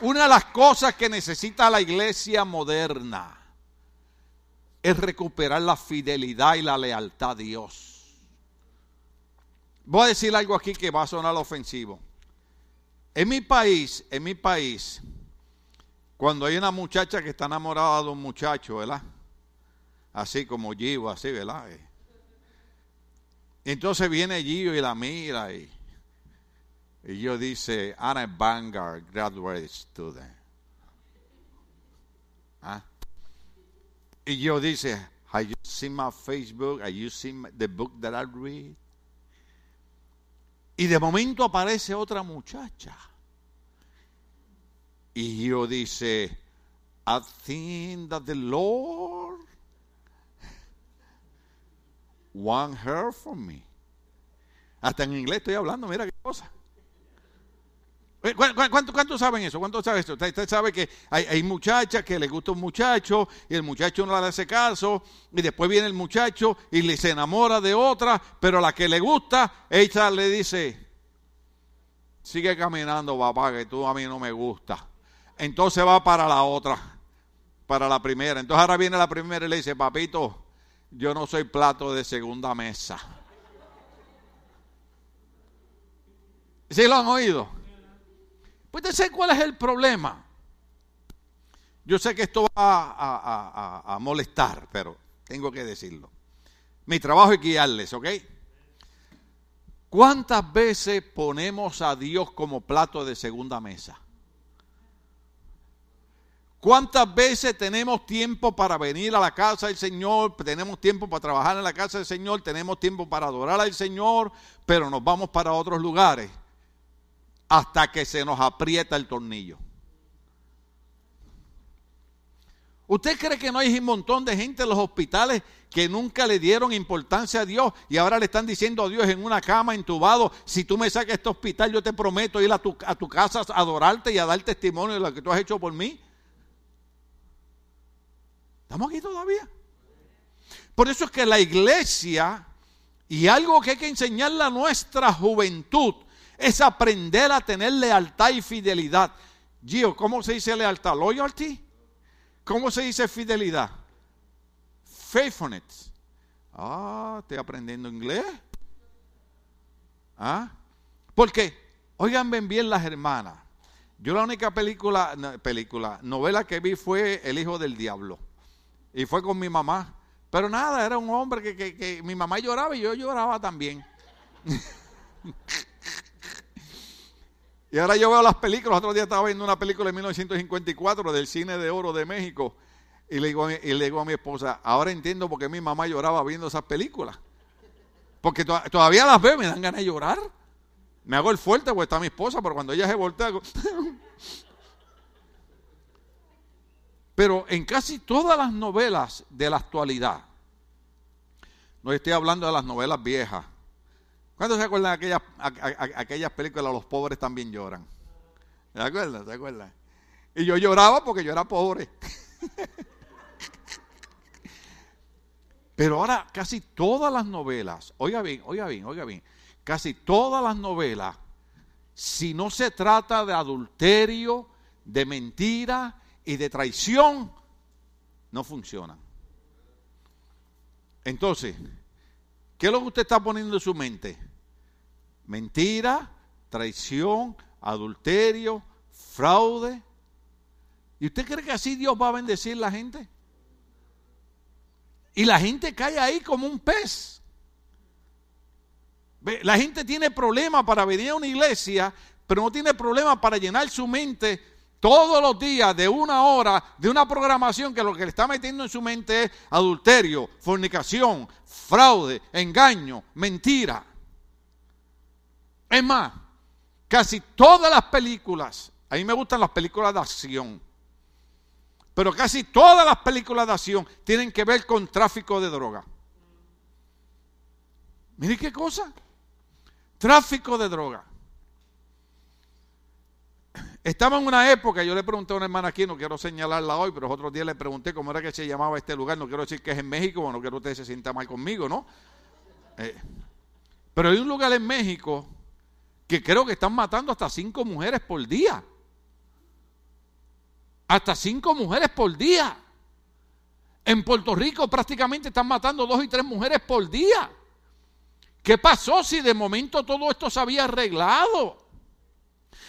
Una de las cosas que necesita la iglesia moderna es recuperar la fidelidad y la lealtad a Dios. Voy a decir algo aquí que va a sonar ofensivo. En mi país, en mi país, cuando hay una muchacha que está enamorada de un muchacho, ¿verdad? Así como Gio, así, ¿verdad? Eh. Entonces viene Gio y la mira y, yo dice, Ana Vanguard, graduate student. ¿Ah? Y yo dice, have you seen my Facebook? Have you seen the book that I read? Y de momento aparece otra muchacha. Y yo dice, I think that the Lord want her for me. Hasta en inglés estoy hablando, mira qué cosa. Eh, ¿Cuántos saben eso? ¿Cuántos saben eso? Usted, sabe que hay, muchachas que les gusta un muchacho y el muchacho no le hace caso y después viene el muchacho y le se enamora de otra, pero la que le gusta, ella le dice, sigue caminando papá, que tú a mí no me gusta. Entonces va para la otra, para la primera. Entonces ahora viene la primera y le dice, papito, yo no soy plato de segunda mesa. ¿Sí lo han oído? Pues sé cuál es el problema. Yo sé que esto va a, molestar, pero tengo que decirlo. Mi trabajo es guiarles, ¿ok? ¿Cuántas veces ponemos a Dios como plato de segunda mesa? ¿Cuántas veces tenemos tiempo para venir a la casa del Señor? Tenemos tiempo para trabajar en la casa del Señor, tenemos tiempo para adorar al Señor, pero nos vamos para otros lugares hasta que se nos aprieta el tornillo. ¿Usted cree que no hay un montón de gente en los hospitales que nunca le dieron importancia a Dios y ahora le están diciendo a Dios en una cama entubado, si tú me sacas este hospital yo te prometo ir a tu, a tu casa a adorarte y a dar testimonio de lo que tú has hecho por mí? ¿Estamos aquí todavía? Por eso es que la iglesia y algo que hay que enseñarle a nuestra juventud es aprender a tener lealtad y fidelidad. Gio, ¿cómo se dice lealtad? Loyalty. ¿Cómo se dice fidelidad? Faithfulness. Ah, estoy aprendiendo inglés. ¿Ah? Porque, oigan bien las hermanas. Yo la única película, película, novela que vi fue El Hijo del Diablo. Y fue con mi mamá. Pero nada, era un hombre que, que, que mi mamá lloraba y yo lloraba también. Y ahora yo veo las películas. Otro día estaba viendo una película de 1954 del cine de oro de México. Y le, digo, a mi esposa, ahora entiendo por qué mi mamá lloraba viendo esas películas. Porque todavía las veo, me dan ganas de llorar. Me hago el fuerte porque está mi esposa, pero cuando ella se voltea, Pero en casi todas las novelas de la actualidad, no estoy hablando de las novelas viejas, ¿Cuántos se acuerdan de aquellas, aquellas películas Los pobres también lloran? ¿Se acuerdan? ¿Se acuerdan? Y yo lloraba porque yo era pobre. Pero ahora casi todas las novelas, oiga bien, oiga bien, oiga bien, casi todas las novelas, si no se trata de adulterio, de mentira y de traición, no funcionan. Entonces, ¿qué es lo que usted está poniendo en su mente? Mentira, traición, adulterio, fraude. ¿Y usted cree que así Dios va a bendecir a la gente? Y la gente cae ahí como un pez. La gente tiene problemas para venir a una iglesia, pero no tiene problema para llenar su mente todos los días de una hora de una programación que lo que le está metiendo en su mente es adulterio, fornicación, fraude, engaño, mentira. Es más, casi todas las películas, a mí me gustan las películas de acción, pero casi todas las películas de acción tienen que ver con tráfico de droga. Mire qué cosa. Tráfico de droga. Estaba en una época, yo le pregunté a una hermana aquí, no quiero señalarla hoy, pero otro día le pregunté cómo era que se llamaba este lugar. No quiero decir que es en México, no quiero que usted se sienta mal conmigo, ¿no? Eh, pero hay un lugar en México que creo que están matando hasta cinco mujeres por día. Hasta cinco mujeres por día. En Puerto Rico prácticamente están matando dos y tres mujeres por día. ¿Qué pasó si de momento todo esto se había arreglado?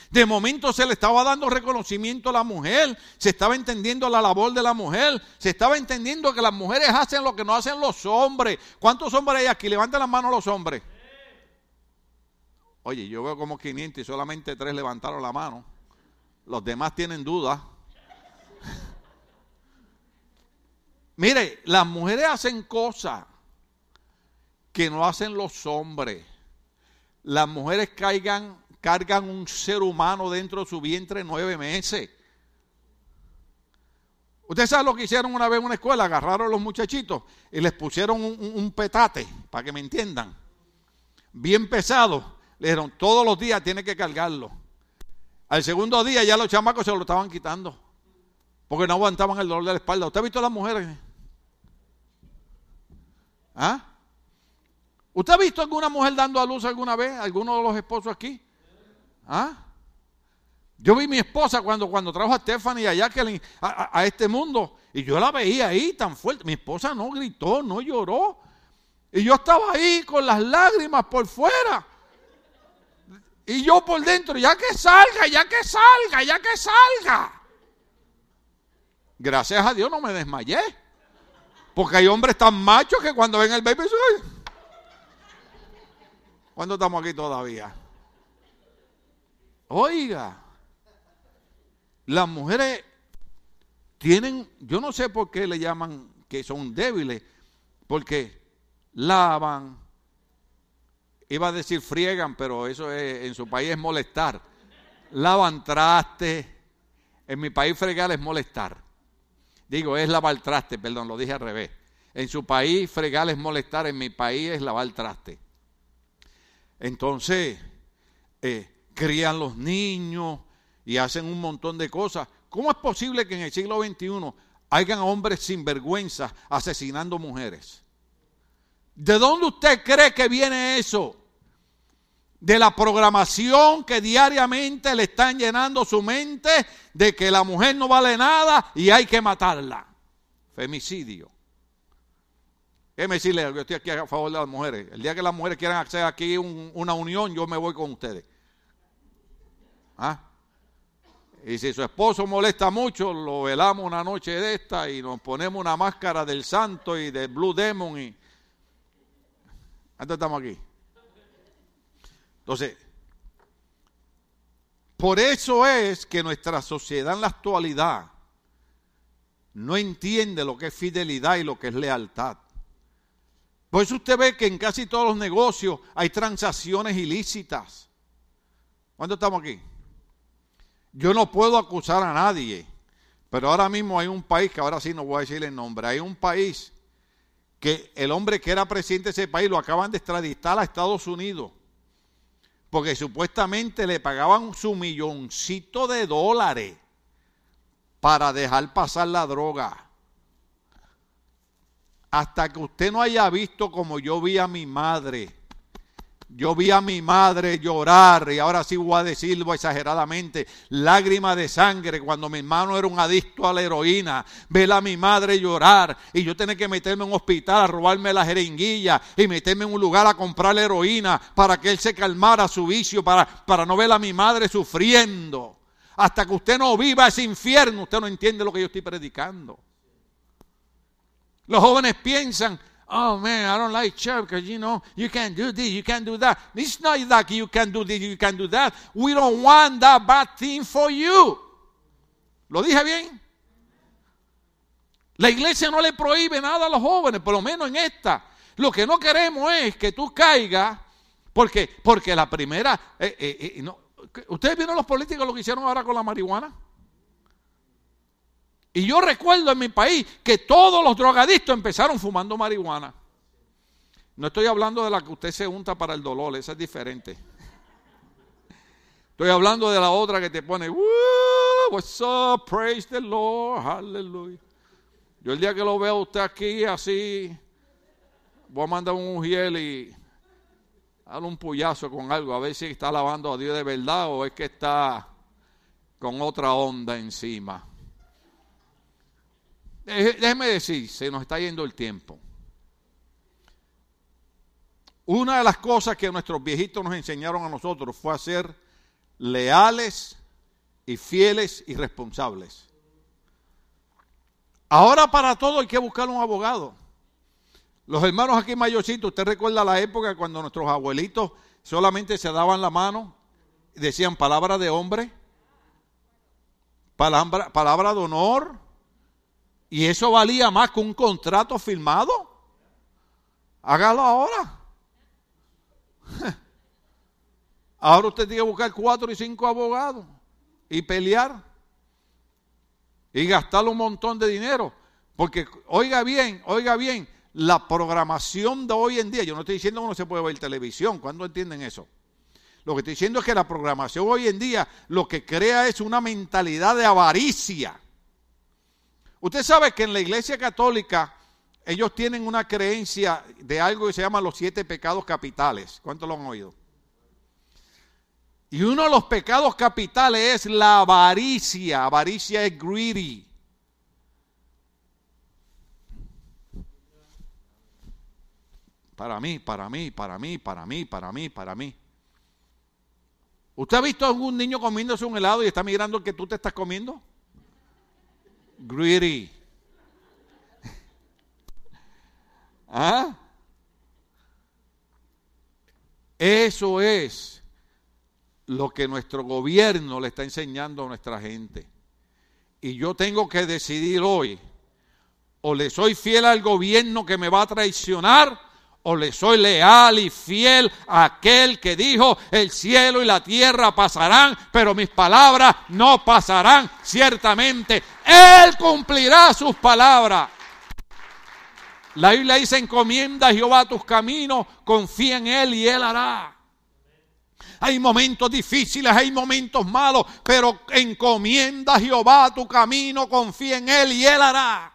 De momento se le estaba dando reconocimiento a la mujer, se estaba entendiendo la labor de la mujer, se estaba entendiendo que las mujeres hacen lo que no hacen los hombres. ¿Cuántos hombres hay aquí? Levanten las manos los hombres. Oye, yo veo como 500 y solamente tres levantaron la mano. Los demás tienen dudas. Mire, las mujeres hacen cosas que no hacen los hombres. Las mujeres cargan, cargan un ser humano dentro de su vientre nueve meses. Usted sabe lo que hicieron una vez en una escuela, agarraron a los muchachitos y les pusieron un, petate, para que me entiendan, bien pesado. Le dijeron, todos los días tiene que cargarlo. Al segundo día ya los chamacos se lo estaban quitando, porque no aguantaban el dolor de la espalda. ¿Usted ha visto a las mujeres? ¿Ah? ¿Usted ha visto alguna mujer dando a luz alguna vez? ¿Alguno de los esposos aquí? ¿Ah? Yo vi a mi esposa cuando, cuando trajo a Stephanie a Jacqueline a, este mundo y yo la veía ahí tan fuerte. Mi esposa no gritó, no lloró. Y yo estaba ahí con las lágrimas por fuera. Y yo por dentro, ya que salga, ya que salga, ya que salga. Gracias a Dios no me desmayé. Porque hay hombres tan machos que cuando ven el baby, ¿cuándo estamos aquí todavía? Oiga. Las mujeres tienen, yo no sé por qué le llaman que son débiles, porque lavan, iba a decir friegan, pero eso en su país es molestar. Lavan traste, en mi país fregar es molestar. Digo, es lavar traste, perdón, lo dije al revés. En su país fregar es molestar, en mi país es lavar traste. Entonces, eh, crían los niños, y hacen un montón de cosas. ¿Cómo es posible que en el siglo XXI hayan hombres sin vergüenza asesinando mujeres? ¿De dónde usted cree que viene eso? De la programación que diariamente le están llenando su mente de que la mujer no vale nada y hay que matarla. Femicidio. Déjeme decirle, yo estoy aquí a favor de las mujeres. El día que las mujeres quieran hacer aquí una unión, yo me voy con ustedes. ¿Ah? Y si su esposo molesta mucho, lo velamos una noche de esta y nos ponemos una máscara del santo y del Blue Demon y... Antes estamos aquí. Entonces, por eso es que nuestra sociedad en la actualidad no entiende lo que es fidelidad y lo que es lealtad. Por eso usted ve que en casi todos los negocios hay transacciones ilícitas. ¿Cuándo estamos aquí? Yo no puedo acusar a nadie, pero ahora mismo hay un país, que ahora sí no voy a decir el nombre, hay un país que el hombre que era presidente de ese país lo acaban de extraditar a Estados Unidos, porque supuestamente le pagaban su milloncito de dólares para dejar pasar la droga. Hasta que usted no haya visto como yo vi a mi madre yo vi a mi madre llorar, y ahora sí voy a decirlo exageradamente, lágrimas de sangre cuando mi hermano era un adicto a la heroína. Ver a mi madre llorar y yo tenía que meterme en un hospital a robarme la jeringuilla y meterme en un lugar a comprar la heroína para que él se calmara su vicio, para, para no ver a mi madre sufriendo. Hasta que usted no viva ese infierno, usted no entiende lo que yo estoy predicando. Los jóvenes piensan, oh man, I don't like church because you know you can't do this, you can't do that. It's not like you can do this, you can do that. We don't want that bad thing for you. ¿Lo dije bien? La iglesia no le prohíbe nada a los jóvenes, por lo menos en esta. Lo que no queremos es que tú caigas, porque, porque la primera, eh, eh, eh, ¿ustedes vieron los políticos lo que hicieron ahora con la marihuana? Y yo recuerdo en mi país que todos los drogadictos empezaron fumando marihuana. No estoy hablando de la que usted se unta para el dolor, esa es diferente. Estoy hablando de la otra que te pone, what's up, praise the Lord, hallelujah. Yo el día que lo veo a usted aquí así, voy a mandar un ujiel y darle un puyazo con algo, a ver si está alabando a Dios de verdad o es que está con otra onda encima. Déjeme decir, se nos está yendo el tiempo. Una de las cosas que nuestros viejitos nos enseñaron a nosotros fue a ser leales y fieles y responsables. Ahora para todo hay que buscar un abogado. Los hermanos aquí mayorcitos, usted recuerda la época cuando nuestros abuelitos solamente se daban la mano y decían palabra de hombre, palabra, palabra de honor, y eso valía más que un contrato firmado. Hágalo ahora. Ahora usted tiene que buscar cuatro y cinco abogados y pelear. y gastar un montón de dinero. Porque, oiga bien, oiga bien, la programación de hoy en día, yo no estoy diciendo que no se puede ver televisión, ¿cuándo entienden eso? Lo que estoy diciendo es que la programación hoy en día lo que crea es una mentalidad de avaricia. Usted sabe que en la iglesia católica ellos tienen una creencia de algo que se llama los siete pecados capitales. ¿Cuántos lo han oído? Y uno de los pecados capitales es la avaricia. Avaricia es greedy. Para mí, para mí, para mí, para mí, para mí, para mí. ¿Usted ha visto a algún niño comiéndose un helado y está mirando el que tú te estás comiendo? Greedy. ¿Ah? Eso es lo que nuestro gobierno le está enseñando a nuestra gente. Y yo tengo que decidir hoy, o le soy fiel al gobierno que me va a traicionar, o le soy leal y fiel a aquel que dijo, el cielo y la tierra pasarán, pero mis palabras no pasarán. Ciertamente, Él cumplirá sus palabras. La Biblia dice, encomienda a Jehová tus caminos, confía en Él y Él hará. Hay momentos difíciles, hay momentos malos, pero encomienda a Jehová tu camino, confía en Él y Él hará.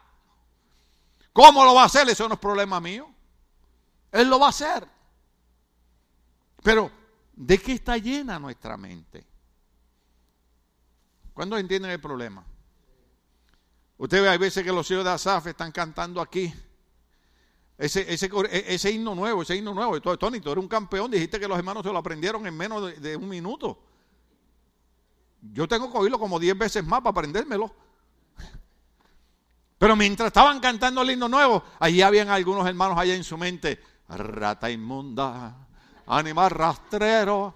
¿Cómo lo va a hacer? Eso no es problema mío. Él lo va a hacer. Pero, ¿de qué está llena nuestra mente? ¿Cuándo entienden el problema? Usted ve, hay veces que los hijos de Asaf están cantando aquí. Ese, ese, ese, himno nuevo, ese himno nuevo. Tony, tú eres un campeón, dijiste que los hermanos se lo aprendieron en menos de, un minuto. Yo tengo que oírlo como diez veces más para aprendérmelo. Pero mientras estaban cantando el himno nuevo, allí habían algunos hermanos allá en su mente, rata inmunda, animal rastrero.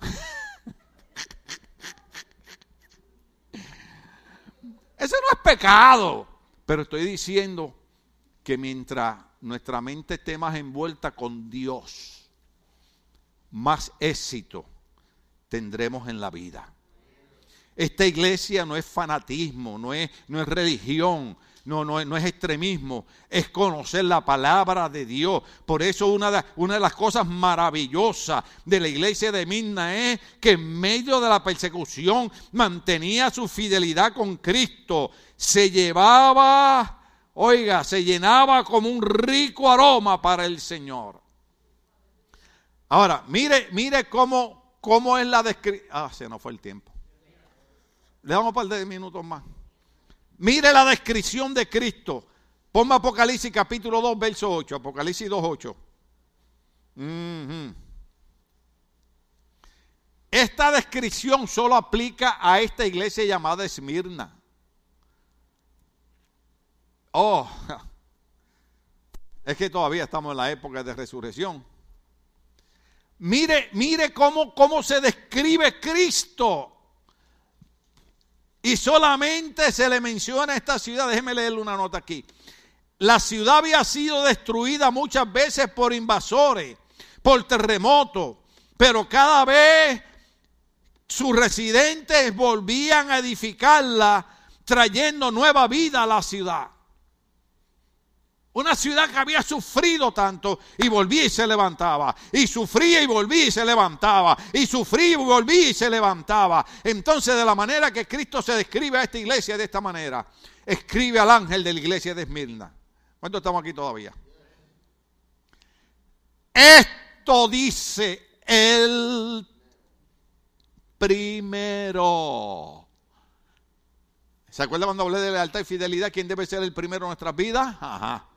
Ese no es pecado. Pero estoy diciendo que mientras nuestra mente esté más envuelta con Dios, más éxito tendremos en la vida. Esta iglesia no es fanatismo, no es, no es religión, no, no, no, es extremismo, es conocer la palabra de Dios. Por eso una de, una de las cosas maravillosas de la iglesia de Mirna es que en medio de la persecución mantenía su fidelidad con Cristo se llevaba, oiga, se llenaba como un rico aroma para el Señor. Ahora, mire, mire cómo, cómo es la descripción. Ah, se nos fue el tiempo. Le damos un par de minutos más. Mire la descripción de Cristo. Ponme Apocalipsis capítulo 2, verso 8. Apocalipsis 2, 8. Esta descripción solo aplica a esta iglesia llamada Esmirna. Oh, es que todavía estamos en la época de resurrección. Mire, mire cómo, cómo se describe Cristo. Y solamente se le menciona a esta ciudad. Déjeme leerle una nota aquí. La ciudad había sido destruida muchas veces por invasores, por terremotos, pero cada vez sus residentes volvían a edificarla, trayendo nueva vida a la ciudad. Una ciudad que había sufrido tanto y volvía y se levantaba. Y sufría y volvía y se levantaba. Y sufría y volvía y se levantaba. Entonces, de la manera que Cristo se describe a esta iglesia de esta manera, escribe al ángel de la iglesia de Esmirna. ¿Cuántos estamos aquí todavía? Esto dice el primero. ¿Se acuerda cuando hablé de lealtad y fidelidad? ¿Quién debe ser el primero en nuestras vidas? Ajá.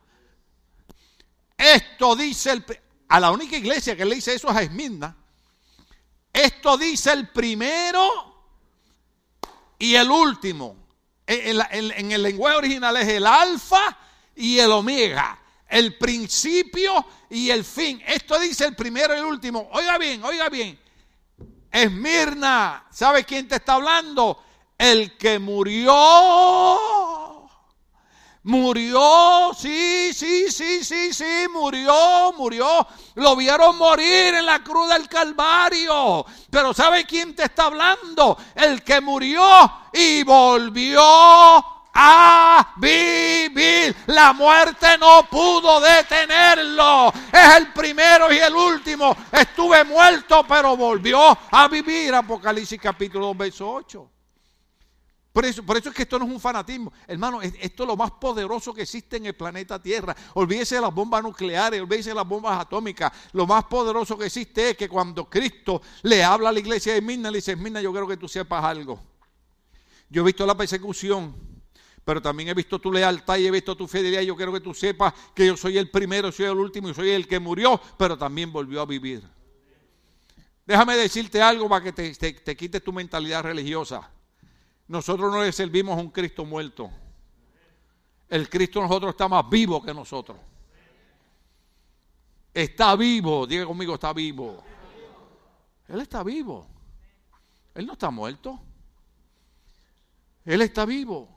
Esto dice el, a la única iglesia que le dice eso es a Esmirna. Esto dice el primero y el último. En, el lenguaje original es el alfa y el omega. El principio y el fin. Esto dice el primero y el último. Oiga bien, oiga bien. Esmirna, ¿sabe quién te está hablando? El que murió Murió, sí, sí, sí, sí, sí, murió, murió. Lo vieron morir en la cruz del Calvario. Pero ¿sabe quién te está hablando? El que murió y volvió a vivir. La muerte no pudo detenerlo. Es el primero y el último. Estuve muerto, pero volvió a vivir. Apocalipsis capítulo 2, verso 8. Por eso, por eso es que esto no es un fanatismo. Hermano, esto es lo más poderoso que existe en el planeta Tierra. Olvídese de las bombas nucleares, olvídese de las bombas atómicas. Lo más poderoso que existe es que cuando Cristo le habla a la iglesia de Mirna, le dice, Mirna, yo quiero que tú sepas algo. Yo he visto la persecución, pero también he visto tu lealtad y he visto tu fidelidad. Yo quiero que tú sepas que yo soy el primero, soy el último y soy el que murió, pero también volvió a vivir. Déjame decirte algo para que te, te quites tu mentalidad religiosa. Nosotros no le servimos a un Cristo muerto. El Cristo nosotros está más vivo que nosotros. Está vivo, diga conmigo, está vivo. Él está vivo. Él no está muerto. Él está vivo.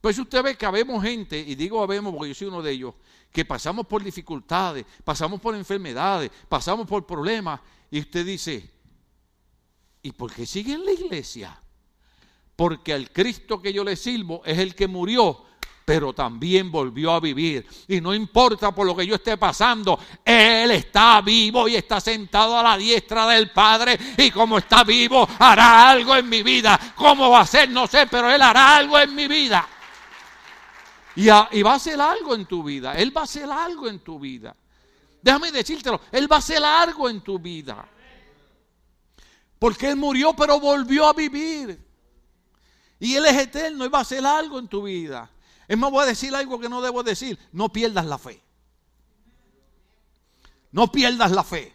Pues usted ve que habemos gente, y digo habemos porque yo soy uno de ellos, que pasamos por dificultades, pasamos por enfermedades, pasamos por problemas, y usted dice, ¿y por qué sigue en la iglesia? Porque el Cristo que yo le sirvo es el que murió, pero también volvió a vivir. Y no importa por lo que yo esté pasando, Él está vivo y está sentado a la diestra del Padre. Y como está vivo, hará algo en mi vida. ¿Cómo va a ser? No sé, pero Él hará algo en mi vida. Y, y va a hacer algo en tu vida. Él va a hacer algo en tu vida. Déjame decírtelo, Él va a hacer algo en tu vida. Porque Él murió, pero volvió a vivir. Y Él es eterno y va a hacer algo en tu vida. Es más, voy a decir algo que no debo decir. No pierdas la fe. No pierdas la fe.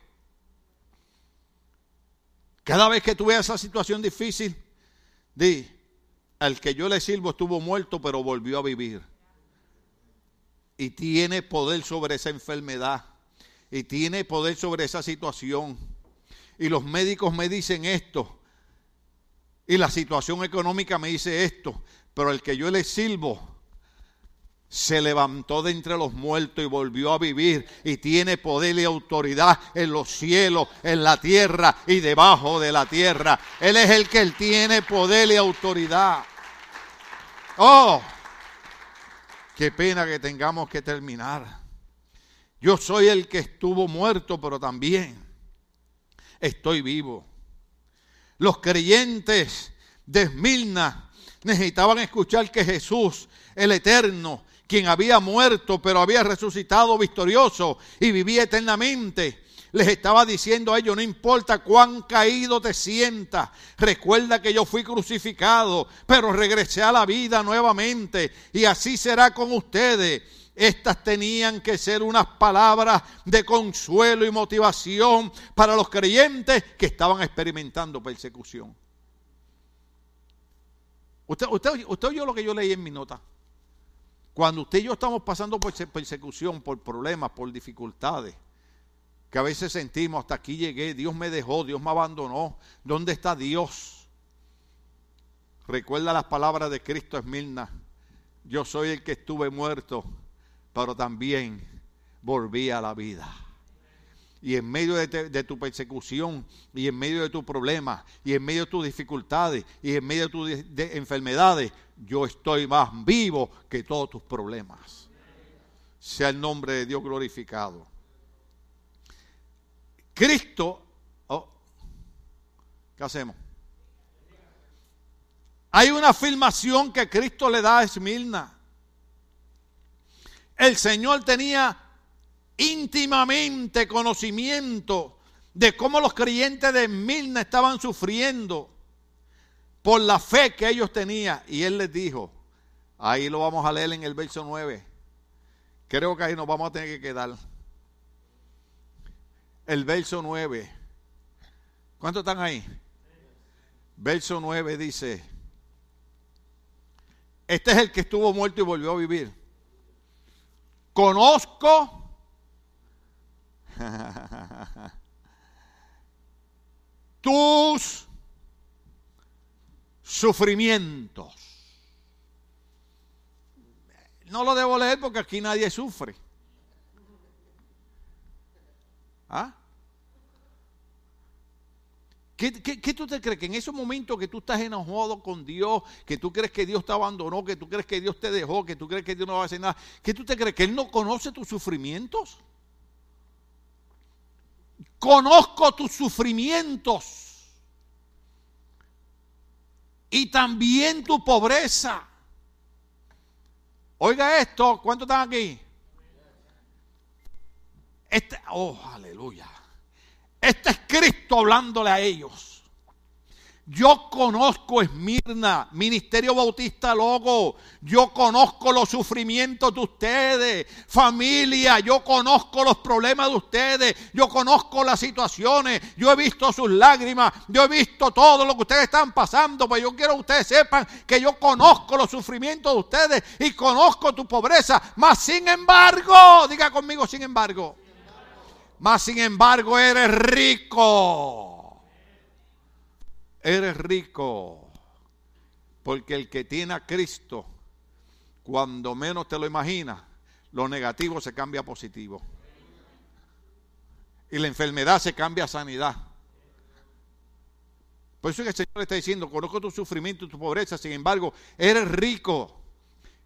Cada vez que tú veas esa situación difícil, di, al que yo le sirvo estuvo muerto, pero volvió a vivir. Y tiene poder sobre esa enfermedad. Y tiene poder sobre esa situación. Y los médicos me dicen esto. Y la situación económica me dice esto, pero el que yo le sirvo se levantó de entre los muertos y volvió a vivir y tiene poder y autoridad en los cielos, en la tierra y debajo de la tierra. Él es el que él tiene poder y autoridad. Oh, qué pena que tengamos que terminar. Yo soy el que estuvo muerto, pero también estoy vivo. Los creyentes de Esmirna necesitaban escuchar que Jesús, el Eterno, quien había muerto pero había resucitado victorioso y vivía eternamente, les estaba diciendo a ellos, no importa cuán caído te sientas, recuerda que yo fui crucificado, pero regresé a la vida nuevamente y así será con ustedes. Estas tenían que ser unas palabras de consuelo y motivación para los creyentes que estaban experimentando persecución. Usted, usted, usted oyó lo que yo leí en mi nota. Cuando usted y yo estamos pasando por persecución, por problemas, por dificultades, que a veces sentimos, hasta aquí llegué, Dios me dejó, Dios me abandonó, ¿dónde está Dios? Recuerda las palabras de Cristo Esmirna, yo soy el que estuve muerto pero también volví a la vida. Y en medio de, tu persecución, y en medio de tu problema, y en medio de tus dificultades, y en medio de tus enfermedades, yo estoy más vivo que todos tus problemas. Sea el nombre de Dios glorificado. Cristo, oh, ¿qué hacemos? Hay una afirmación que Cristo le da a Esmirna el Señor tenía íntimamente conocimiento de cómo los creyentes de Milna estaban sufriendo por la fe que ellos tenían. Y Él les dijo, ahí lo vamos a leer en el verso 9. Creo que ahí nos vamos a tener que quedar. El verso 9. ¿Cuántos están ahí? Verso 9 dice, este es el que estuvo muerto y volvió a vivir conozco tus sufrimientos. No lo debo leer porque aquí nadie sufre. ¿Ah? ¿Qué, tú te crees? Que en esos momentos que tú estás enojado con Dios, que tú crees que Dios te abandonó, que tú crees que Dios te dejó, que tú crees que Dios no va a hacer nada, ¿qué tú te crees? ¿Que Él no conoce tus sufrimientos? Conozco tus sufrimientos y también tu pobreza. Oiga esto, ¿cuántos están aquí? Este, oh, aleluya. Este es Cristo hablándole a ellos. Yo conozco Esmirna, Ministerio Bautista Logo. Yo conozco los sufrimientos de ustedes, familia. Yo conozco los problemas de ustedes. Yo conozco las situaciones. Yo he visto sus lágrimas. Yo he visto todo lo que ustedes están pasando. Pues yo quiero que ustedes sepan que yo conozco los sufrimientos de ustedes y conozco tu pobreza. Mas sin embargo, diga conmigo, sin embargo. Mas sin embargo eres rico. Eres rico. Porque el que tiene a Cristo, cuando menos te lo imaginas, lo negativo se cambia a positivo. Y la enfermedad se cambia a sanidad. Por eso es que el Señor está diciendo, conozco tu sufrimiento y tu pobreza, sin embargo, eres rico.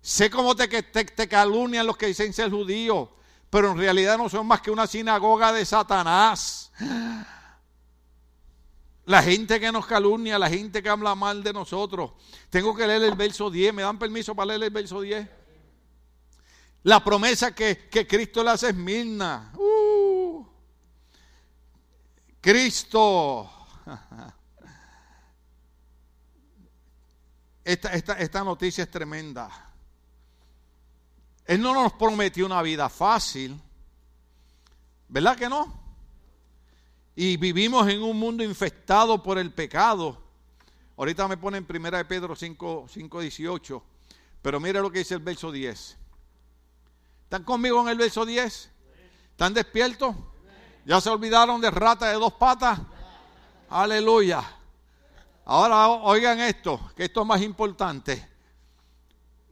Sé cómo te, te, te calunian los que dicen ser judíos pero en realidad no son más que una sinagoga de Satanás. La gente que nos calumnia, la gente que habla mal de nosotros. Tengo que leer el verso 10. ¿Me dan permiso para leer el verso 10? La promesa que, Cristo le hace es Mirna. Uh. Cristo. Esta, esta, esta noticia es tremenda. Él no nos prometió una vida fácil. ¿Verdad que no? Y vivimos en un mundo infectado por el pecado. Ahorita me pone en 1 de Pedro 5, 5, 18. Pero mira lo que dice el verso 10. ¿Están conmigo en el verso 10? ¿Están despiertos? ¿Ya se olvidaron de rata de dos patas? Aleluya. Ahora oigan esto, que esto es más importante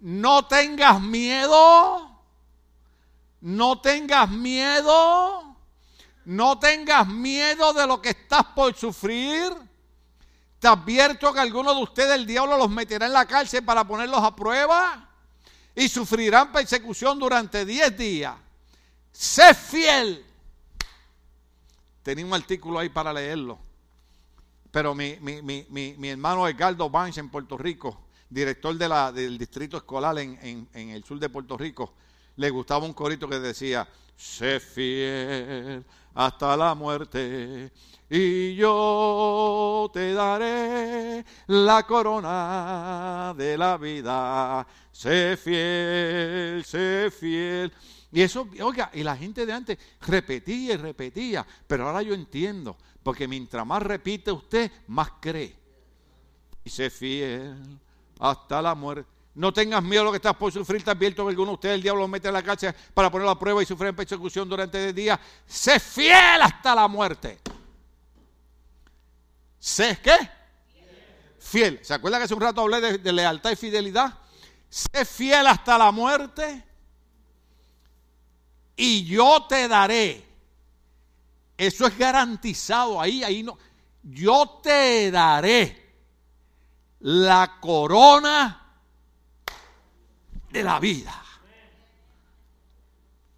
no tengas miedo, no tengas miedo, no tengas miedo de lo que estás por sufrir. Te advierto que algunos de ustedes el diablo los meterá en la cárcel para ponerlos a prueba y sufrirán persecución durante 10 días. Sé fiel. Tenía un artículo ahí para leerlo. Pero mi, mi, mi, mi hermano Edgardo Banch en Puerto Rico director del distrito escolar en, en, el sur de Puerto Rico, le gustaba un corito que decía, sé fiel hasta la muerte y yo te daré la corona de la vida. Sé fiel, sé fiel. Y eso, oiga, y la gente de antes repetía y repetía, pero ahora yo entiendo, porque mientras más repite usted, más cree. Y sé fiel hasta la muerte. No tengas miedo a lo que estás por sufrir. Te advierto que alguno de ustedes el diablo mete en la cárcel para poner la prueba y sufrir persecución durante el día. Sé fiel hasta la muerte. ¿Sé qué? Fiel. ¿Se acuerda que hace un rato hablé de, de lealtad y fidelidad? Sé fiel hasta la muerte y yo te daré. Eso es garantizado ahí, ahí no. Yo te daré la corona de la vida.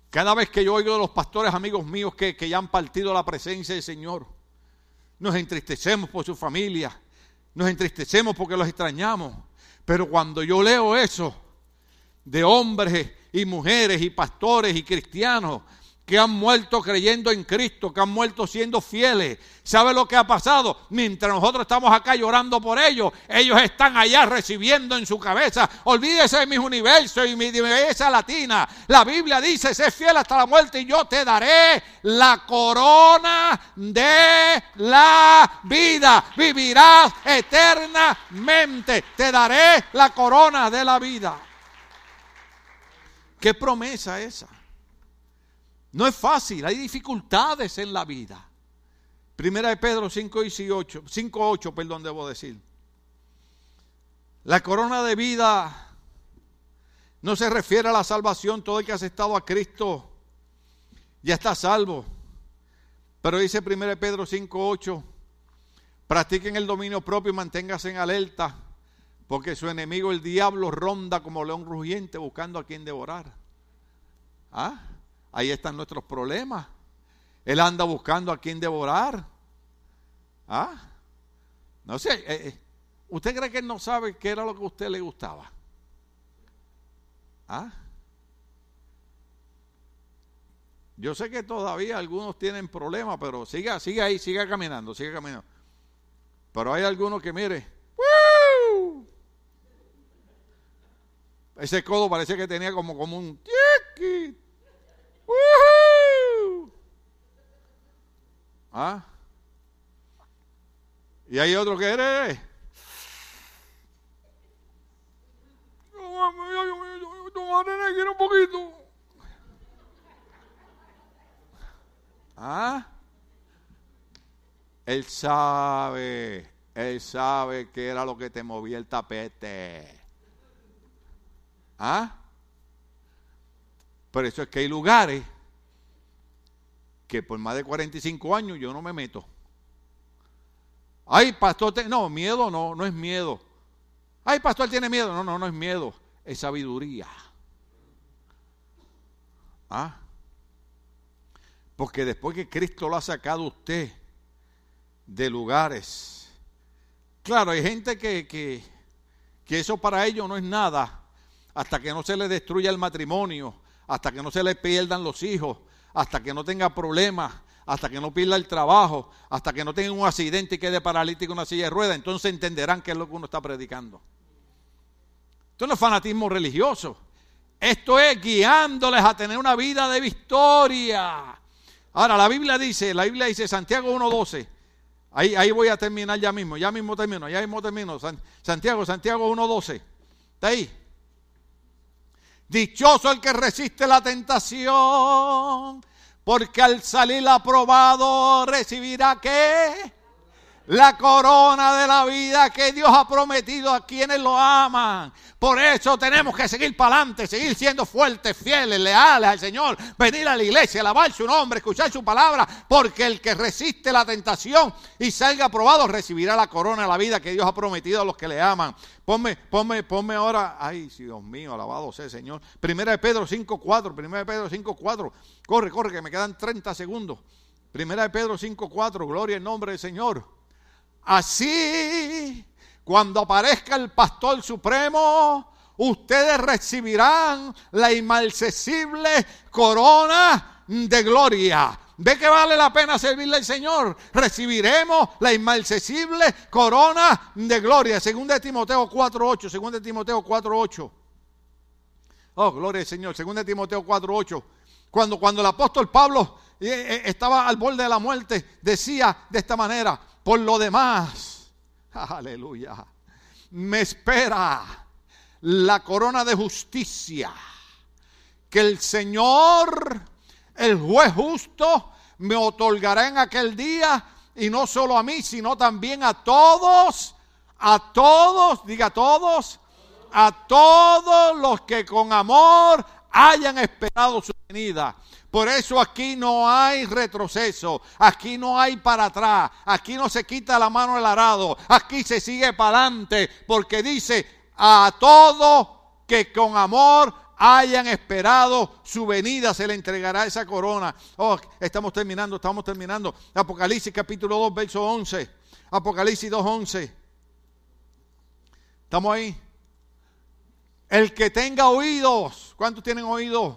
Cada vez que yo oigo de los pastores amigos míos que, ya han partido la presencia del Señor, nos entristecemos por su familia, nos entristecemos porque los extrañamos. Pero cuando yo leo eso de hombres y mujeres y pastores y cristianos que han muerto creyendo en Cristo, que han muerto siendo fieles. ¿Sabe lo que ha pasado? Mientras nosotros estamos acá llorando por ellos, ellos están allá recibiendo en su cabeza. Olvídese de mis universos y mi belleza latina. La Biblia dice, sé fiel hasta la muerte y yo te daré la corona de la vida. Vivirás eternamente. Te daré la corona de la vida. ¿Qué promesa esa? No es fácil, hay dificultades en la vida. Primera de Pedro 5, 18, 5, 8, perdón, debo decir. La corona de vida no se refiere a la salvación, todo el que ha aceptado a Cristo ya está salvo. Pero dice 1 Pedro 5:8, practiquen el dominio propio y manténganse en alerta, porque su enemigo el diablo ronda como león rugiente buscando a quien devorar. ¿Ah? Ahí están nuestros problemas. Él anda buscando a quien devorar. ¿Ah? No sé, eh, eh, ¿usted cree que él no sabe qué era lo que a usted le gustaba? ¿Ah? Yo sé que todavía algunos tienen problemas, pero siga, siga ahí, siga caminando, siga caminando. Pero hay algunos que, mire, ese codo parecía que tenía como, como un ¿Ah? Y hay otro que eres. un poquito. ¿Ah? Él sabe, él sabe que era lo que te movía el tapete. ¿Ah? Por eso es que hay lugares que por más de 45 años yo no me meto. Ay, pastor, no, miedo no, no es miedo. Ay, pastor, tiene miedo. No, no, no es miedo, es sabiduría. ¿Ah? Porque después que Cristo lo ha sacado usted de lugares, claro, hay gente que, que, que eso para ellos no es nada, hasta que no se le destruya el matrimonio, hasta que no se le pierdan los hijos, hasta que no tenga problemas, hasta que no pierda el trabajo, hasta que no tenga un accidente y quede paralítico en una silla de ruedas, entonces entenderán qué es lo que uno está predicando. Esto no es fanatismo religioso. Esto es guiándoles a tener una vida de victoria. Ahora, la Biblia dice, la Biblia dice, Santiago 1.12, ahí, ahí voy a terminar ya mismo, ya mismo termino, ya mismo termino. Santiago, Santiago 1.12, ¿está ahí? Dichoso el que resiste la tentación, porque al salir aprobado recibirá qué? La corona de la vida que Dios ha prometido a quienes lo aman. Por eso tenemos que seguir para adelante, seguir siendo fuertes, fieles, leales al Señor, venir a la iglesia, alabar su nombre, escuchar su palabra, porque el que resiste la tentación y salga aprobado recibirá la corona de la vida que Dios ha prometido a los que le aman. Ponme, ponme, ponme ahora, ay, Dios mío, alabado sea el Señor. Primera de Pedro 5.4, primera de Pedro 5.4, corre, corre, que me quedan 30 segundos. Primera de Pedro 5.4, gloria en nombre del Señor. Así cuando aparezca el pastor supremo, ustedes recibirán la inmarcesible corona de gloria. ¿Ve que vale la pena servirle al Señor? Recibiremos la inmarcesible corona de gloria. Según de Timoteo 4.8. Según de Timoteo 4.8. Oh, gloria al Señor. Según Timoteo 4.8. Cuando, cuando el apóstol Pablo eh, eh, estaba al borde de la muerte, decía de esta manera, por lo demás Aleluya. Me espera la corona de justicia que el Señor, el juez justo, me otorgará en aquel día y no solo a mí, sino también a todos, a todos, diga a todos, a todos los que con amor hayan esperado su venida. Por eso aquí no hay retroceso, aquí no hay para atrás, aquí no se quita la mano del arado, aquí se sigue para adelante, porque dice a todo que con amor hayan esperado su venida, se le entregará esa corona. Oh, estamos terminando, estamos terminando. Apocalipsis capítulo 2, verso 11. Apocalipsis 2, 11. ¿Estamos ahí? El que tenga oídos, ¿cuántos tienen oídos?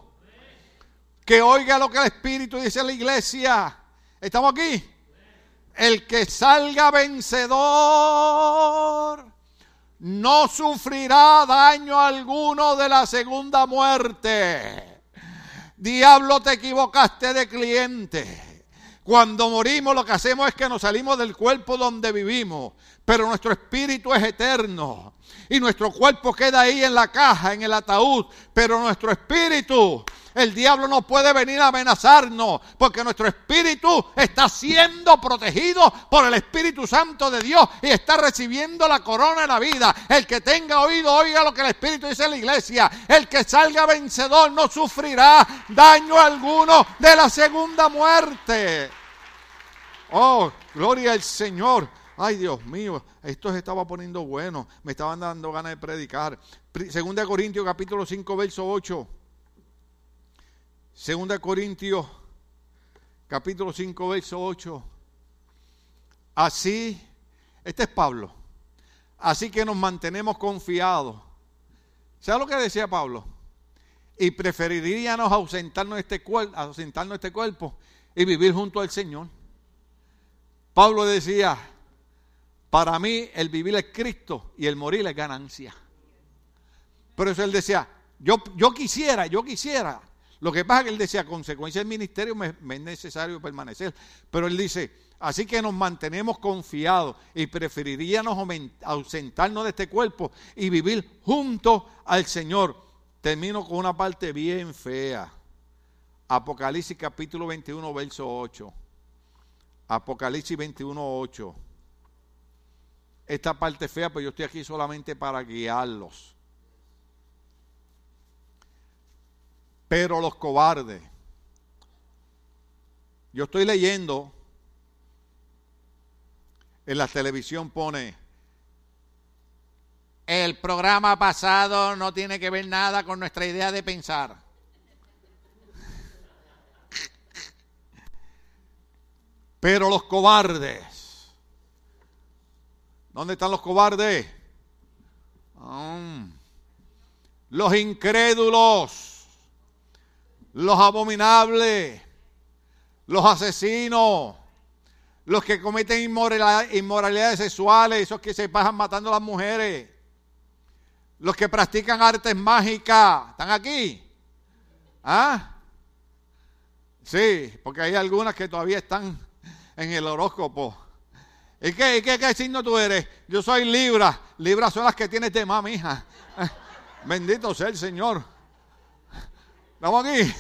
Que oiga lo que el Espíritu dice a la iglesia. ¿Estamos aquí? El que salga vencedor no sufrirá daño alguno de la segunda muerte. Diablo, te equivocaste de cliente. Cuando morimos lo que hacemos es que nos salimos del cuerpo donde vivimos, pero nuestro espíritu es eterno. Y nuestro cuerpo queda ahí en la caja, en el ataúd, pero nuestro espíritu El diablo no puede venir a amenazarnos porque nuestro espíritu está siendo protegido por el Espíritu Santo de Dios y está recibiendo la corona de la vida. El que tenga oído, oiga lo que el Espíritu dice en la iglesia. El que salga vencedor no sufrirá daño alguno de la segunda muerte. Oh, gloria al Señor. Ay, Dios mío, esto se estaba poniendo bueno. Me estaban dando ganas de predicar. Segunda Corintios capítulo 5, verso 8. Segunda Corintios capítulo 5, verso 8. Así, este es Pablo. Así que nos mantenemos confiados. ¿Sabe lo que decía Pablo? Y preferiríamos ausentarnos de este, cuerpo, ausentarnos de este cuerpo y vivir junto al Señor. Pablo decía, para mí el vivir es Cristo y el morir es ganancia. Pero eso él decía, yo, yo quisiera, yo quisiera. Lo que pasa es que él decía, consecuencia del ministerio me, es necesario permanecer. Pero él dice, así que nos mantenemos confiados y preferiríamos ausentarnos de este cuerpo y vivir junto al Señor. Termino con una parte bien fea. Apocalipsis capítulo 21, verso 8. Apocalipsis 21, 8. Esta parte fea, pero yo estoy aquí solamente para guiarlos. Pero los cobardes. Yo estoy leyendo, en la televisión pone, el programa pasado no tiene que ver nada con nuestra idea de pensar. Pero los cobardes, ¿dónde están los cobardes? Mm. los incrédulos, los abominables, los asesinos, los que cometen inmoralidades sexuales, esos que se pasan matando a las mujeres, los que practican artes mágicas, ¿están aquí? ¿Ah? Sí, porque hay algunas que todavía están en el horóscopo. ¿Y qué, qué, signo tú eres? Yo soy Libra. Libra son las que tienes de mamá, hija. Bendito sea el Señor. Estamos aquí.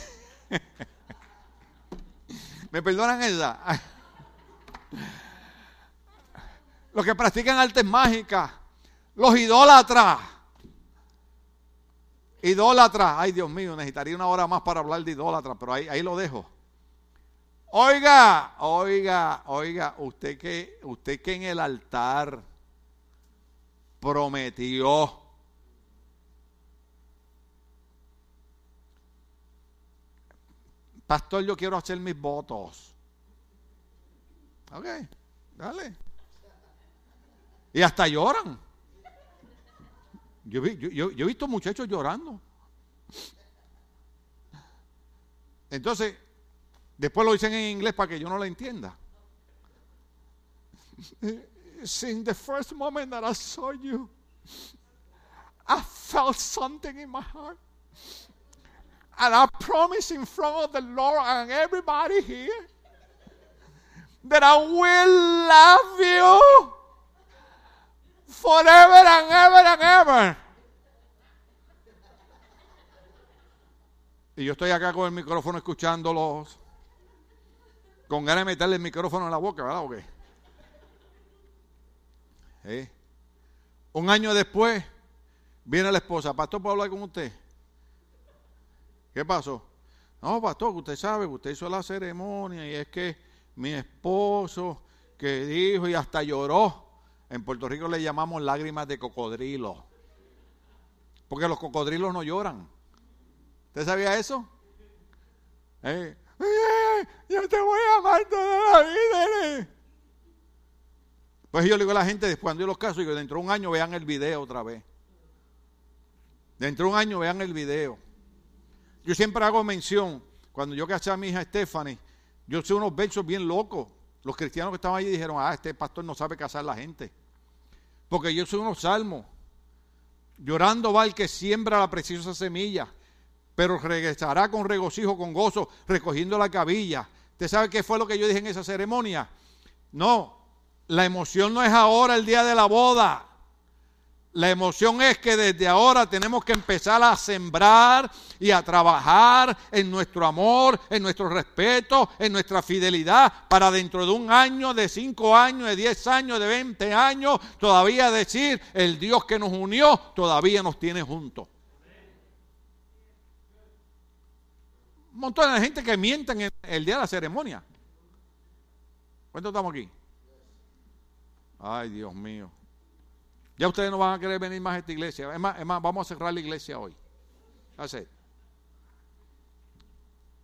¿Me perdonan esa? Los que practican artes mágicas. Los idólatras. Idólatras. Ay, Dios mío, necesitaría una hora más para hablar de idólatras, pero ahí, ahí lo dejo. Oiga, oiga, oiga, usted que, usted que en el altar prometió. Pastor, yo quiero hacer mis votos. Ok, dale. Y hasta lloran. Yo, he visto muchachos llorando. Entonces, Después lo dicen en inglés para que yo no lo entienda. Since the first moment that I saw you, I felt something in my heart. And I promise in front of the Lord and everybody here that I will love you forever and ever and ever. Y yo estoy acá con el micrófono escuchándolos con ganas de meterle el micrófono en la boca, ¿verdad? ¿O qué? ¿Eh? Un año después, viene la esposa, pastor, ¿puedo hablar con usted? ¿Qué pasó? No, pastor, usted sabe, usted hizo la ceremonia y es que mi esposo que dijo y hasta lloró, en Puerto Rico le llamamos lágrimas de cocodrilo, porque los cocodrilos no lloran. ¿Usted sabía eso? ¿Eh? yo te voy a amar toda la vida. Pues yo le digo a la gente, después cuando yo los caso, digo, dentro de un año vean el video otra vez. Dentro de un año vean el video. Yo siempre hago mención, cuando yo casé a mi hija Stephanie, yo sé unos versos bien locos. Los cristianos que estaban allí dijeron, ah, este pastor no sabe casar a la gente. Porque yo soy unos salmos. Llorando va el que siembra la preciosa semilla pero regresará con regocijo, con gozo, recogiendo la cabilla. ¿Usted sabe qué fue lo que yo dije en esa ceremonia? No, la emoción no es ahora el día de la boda. La emoción es que desde ahora tenemos que empezar a sembrar y a trabajar en nuestro amor, en nuestro respeto, en nuestra fidelidad, para dentro de un año, de cinco años, de diez años, de veinte años, todavía decir, el Dios que nos unió todavía nos tiene juntos. Un montón de gente que mienten en el día de la ceremonia. ¿Cuántos estamos aquí? Ay, Dios mío. Ya ustedes no van a querer venir más a esta iglesia. Es más, vamos a cerrar la iglesia hoy. Así.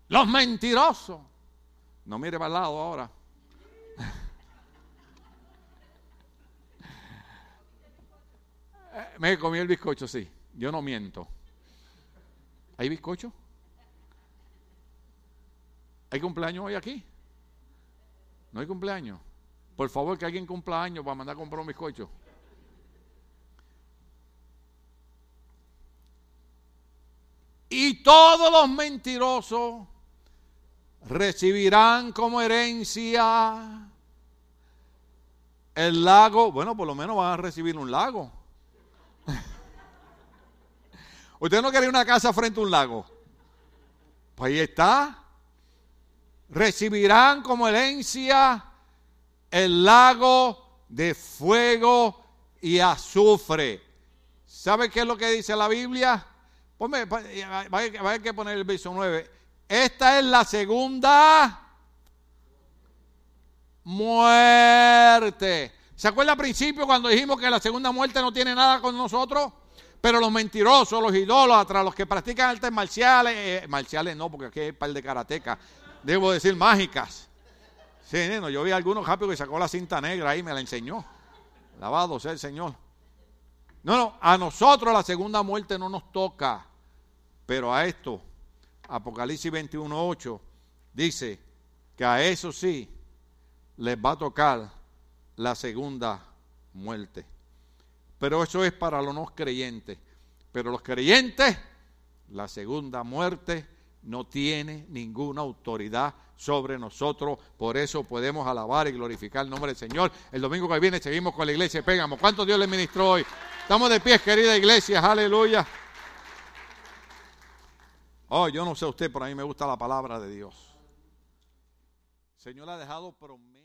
Los mentirosos. No mire para el lado ahora. Me comí el bizcocho, sí. Yo no miento. ¿Hay bizcocho? ¿Hay cumpleaños hoy aquí? ¿No hay cumpleaños? Por favor, que alguien cumpla años para mandar a comprar un bizcocho. Y todos los mentirosos recibirán como herencia el lago. Bueno, por lo menos van a recibir un lago. ¿Usted no quiere una casa frente a un lago? Pues ahí está. Recibirán como herencia el lago de fuego y azufre. ¿Sabe qué es lo que dice la Biblia? Ponme, va, a que poner el verso 9. Esta es la segunda muerte. ¿Se acuerda al principio cuando dijimos que la segunda muerte no tiene nada con nosotros? Pero los mentirosos, los idólatras, los que practican artes marciales, eh, marciales no, porque aquí hay un par de karatecas, debo decir mágicas. Sí, no, yo vi a algunos rápido que sacó la cinta negra y me la enseñó. Lavado sea el Señor. No, no, a nosotros la segunda muerte no nos toca. Pero a esto, Apocalipsis 21.8 dice que a eso sí les va a tocar la segunda muerte. Pero eso es para los no creyentes. Pero los creyentes, la segunda muerte no tiene ninguna autoridad sobre nosotros. Por eso podemos alabar y glorificar el nombre del Señor. El domingo que viene seguimos con la iglesia Pégamo. ¿Cuánto Dios le ministró hoy? Estamos de pie, querida iglesia. Aleluya. Oh, yo no sé usted, pero a mí me gusta la palabra de Dios. Señor ha dejado promesa.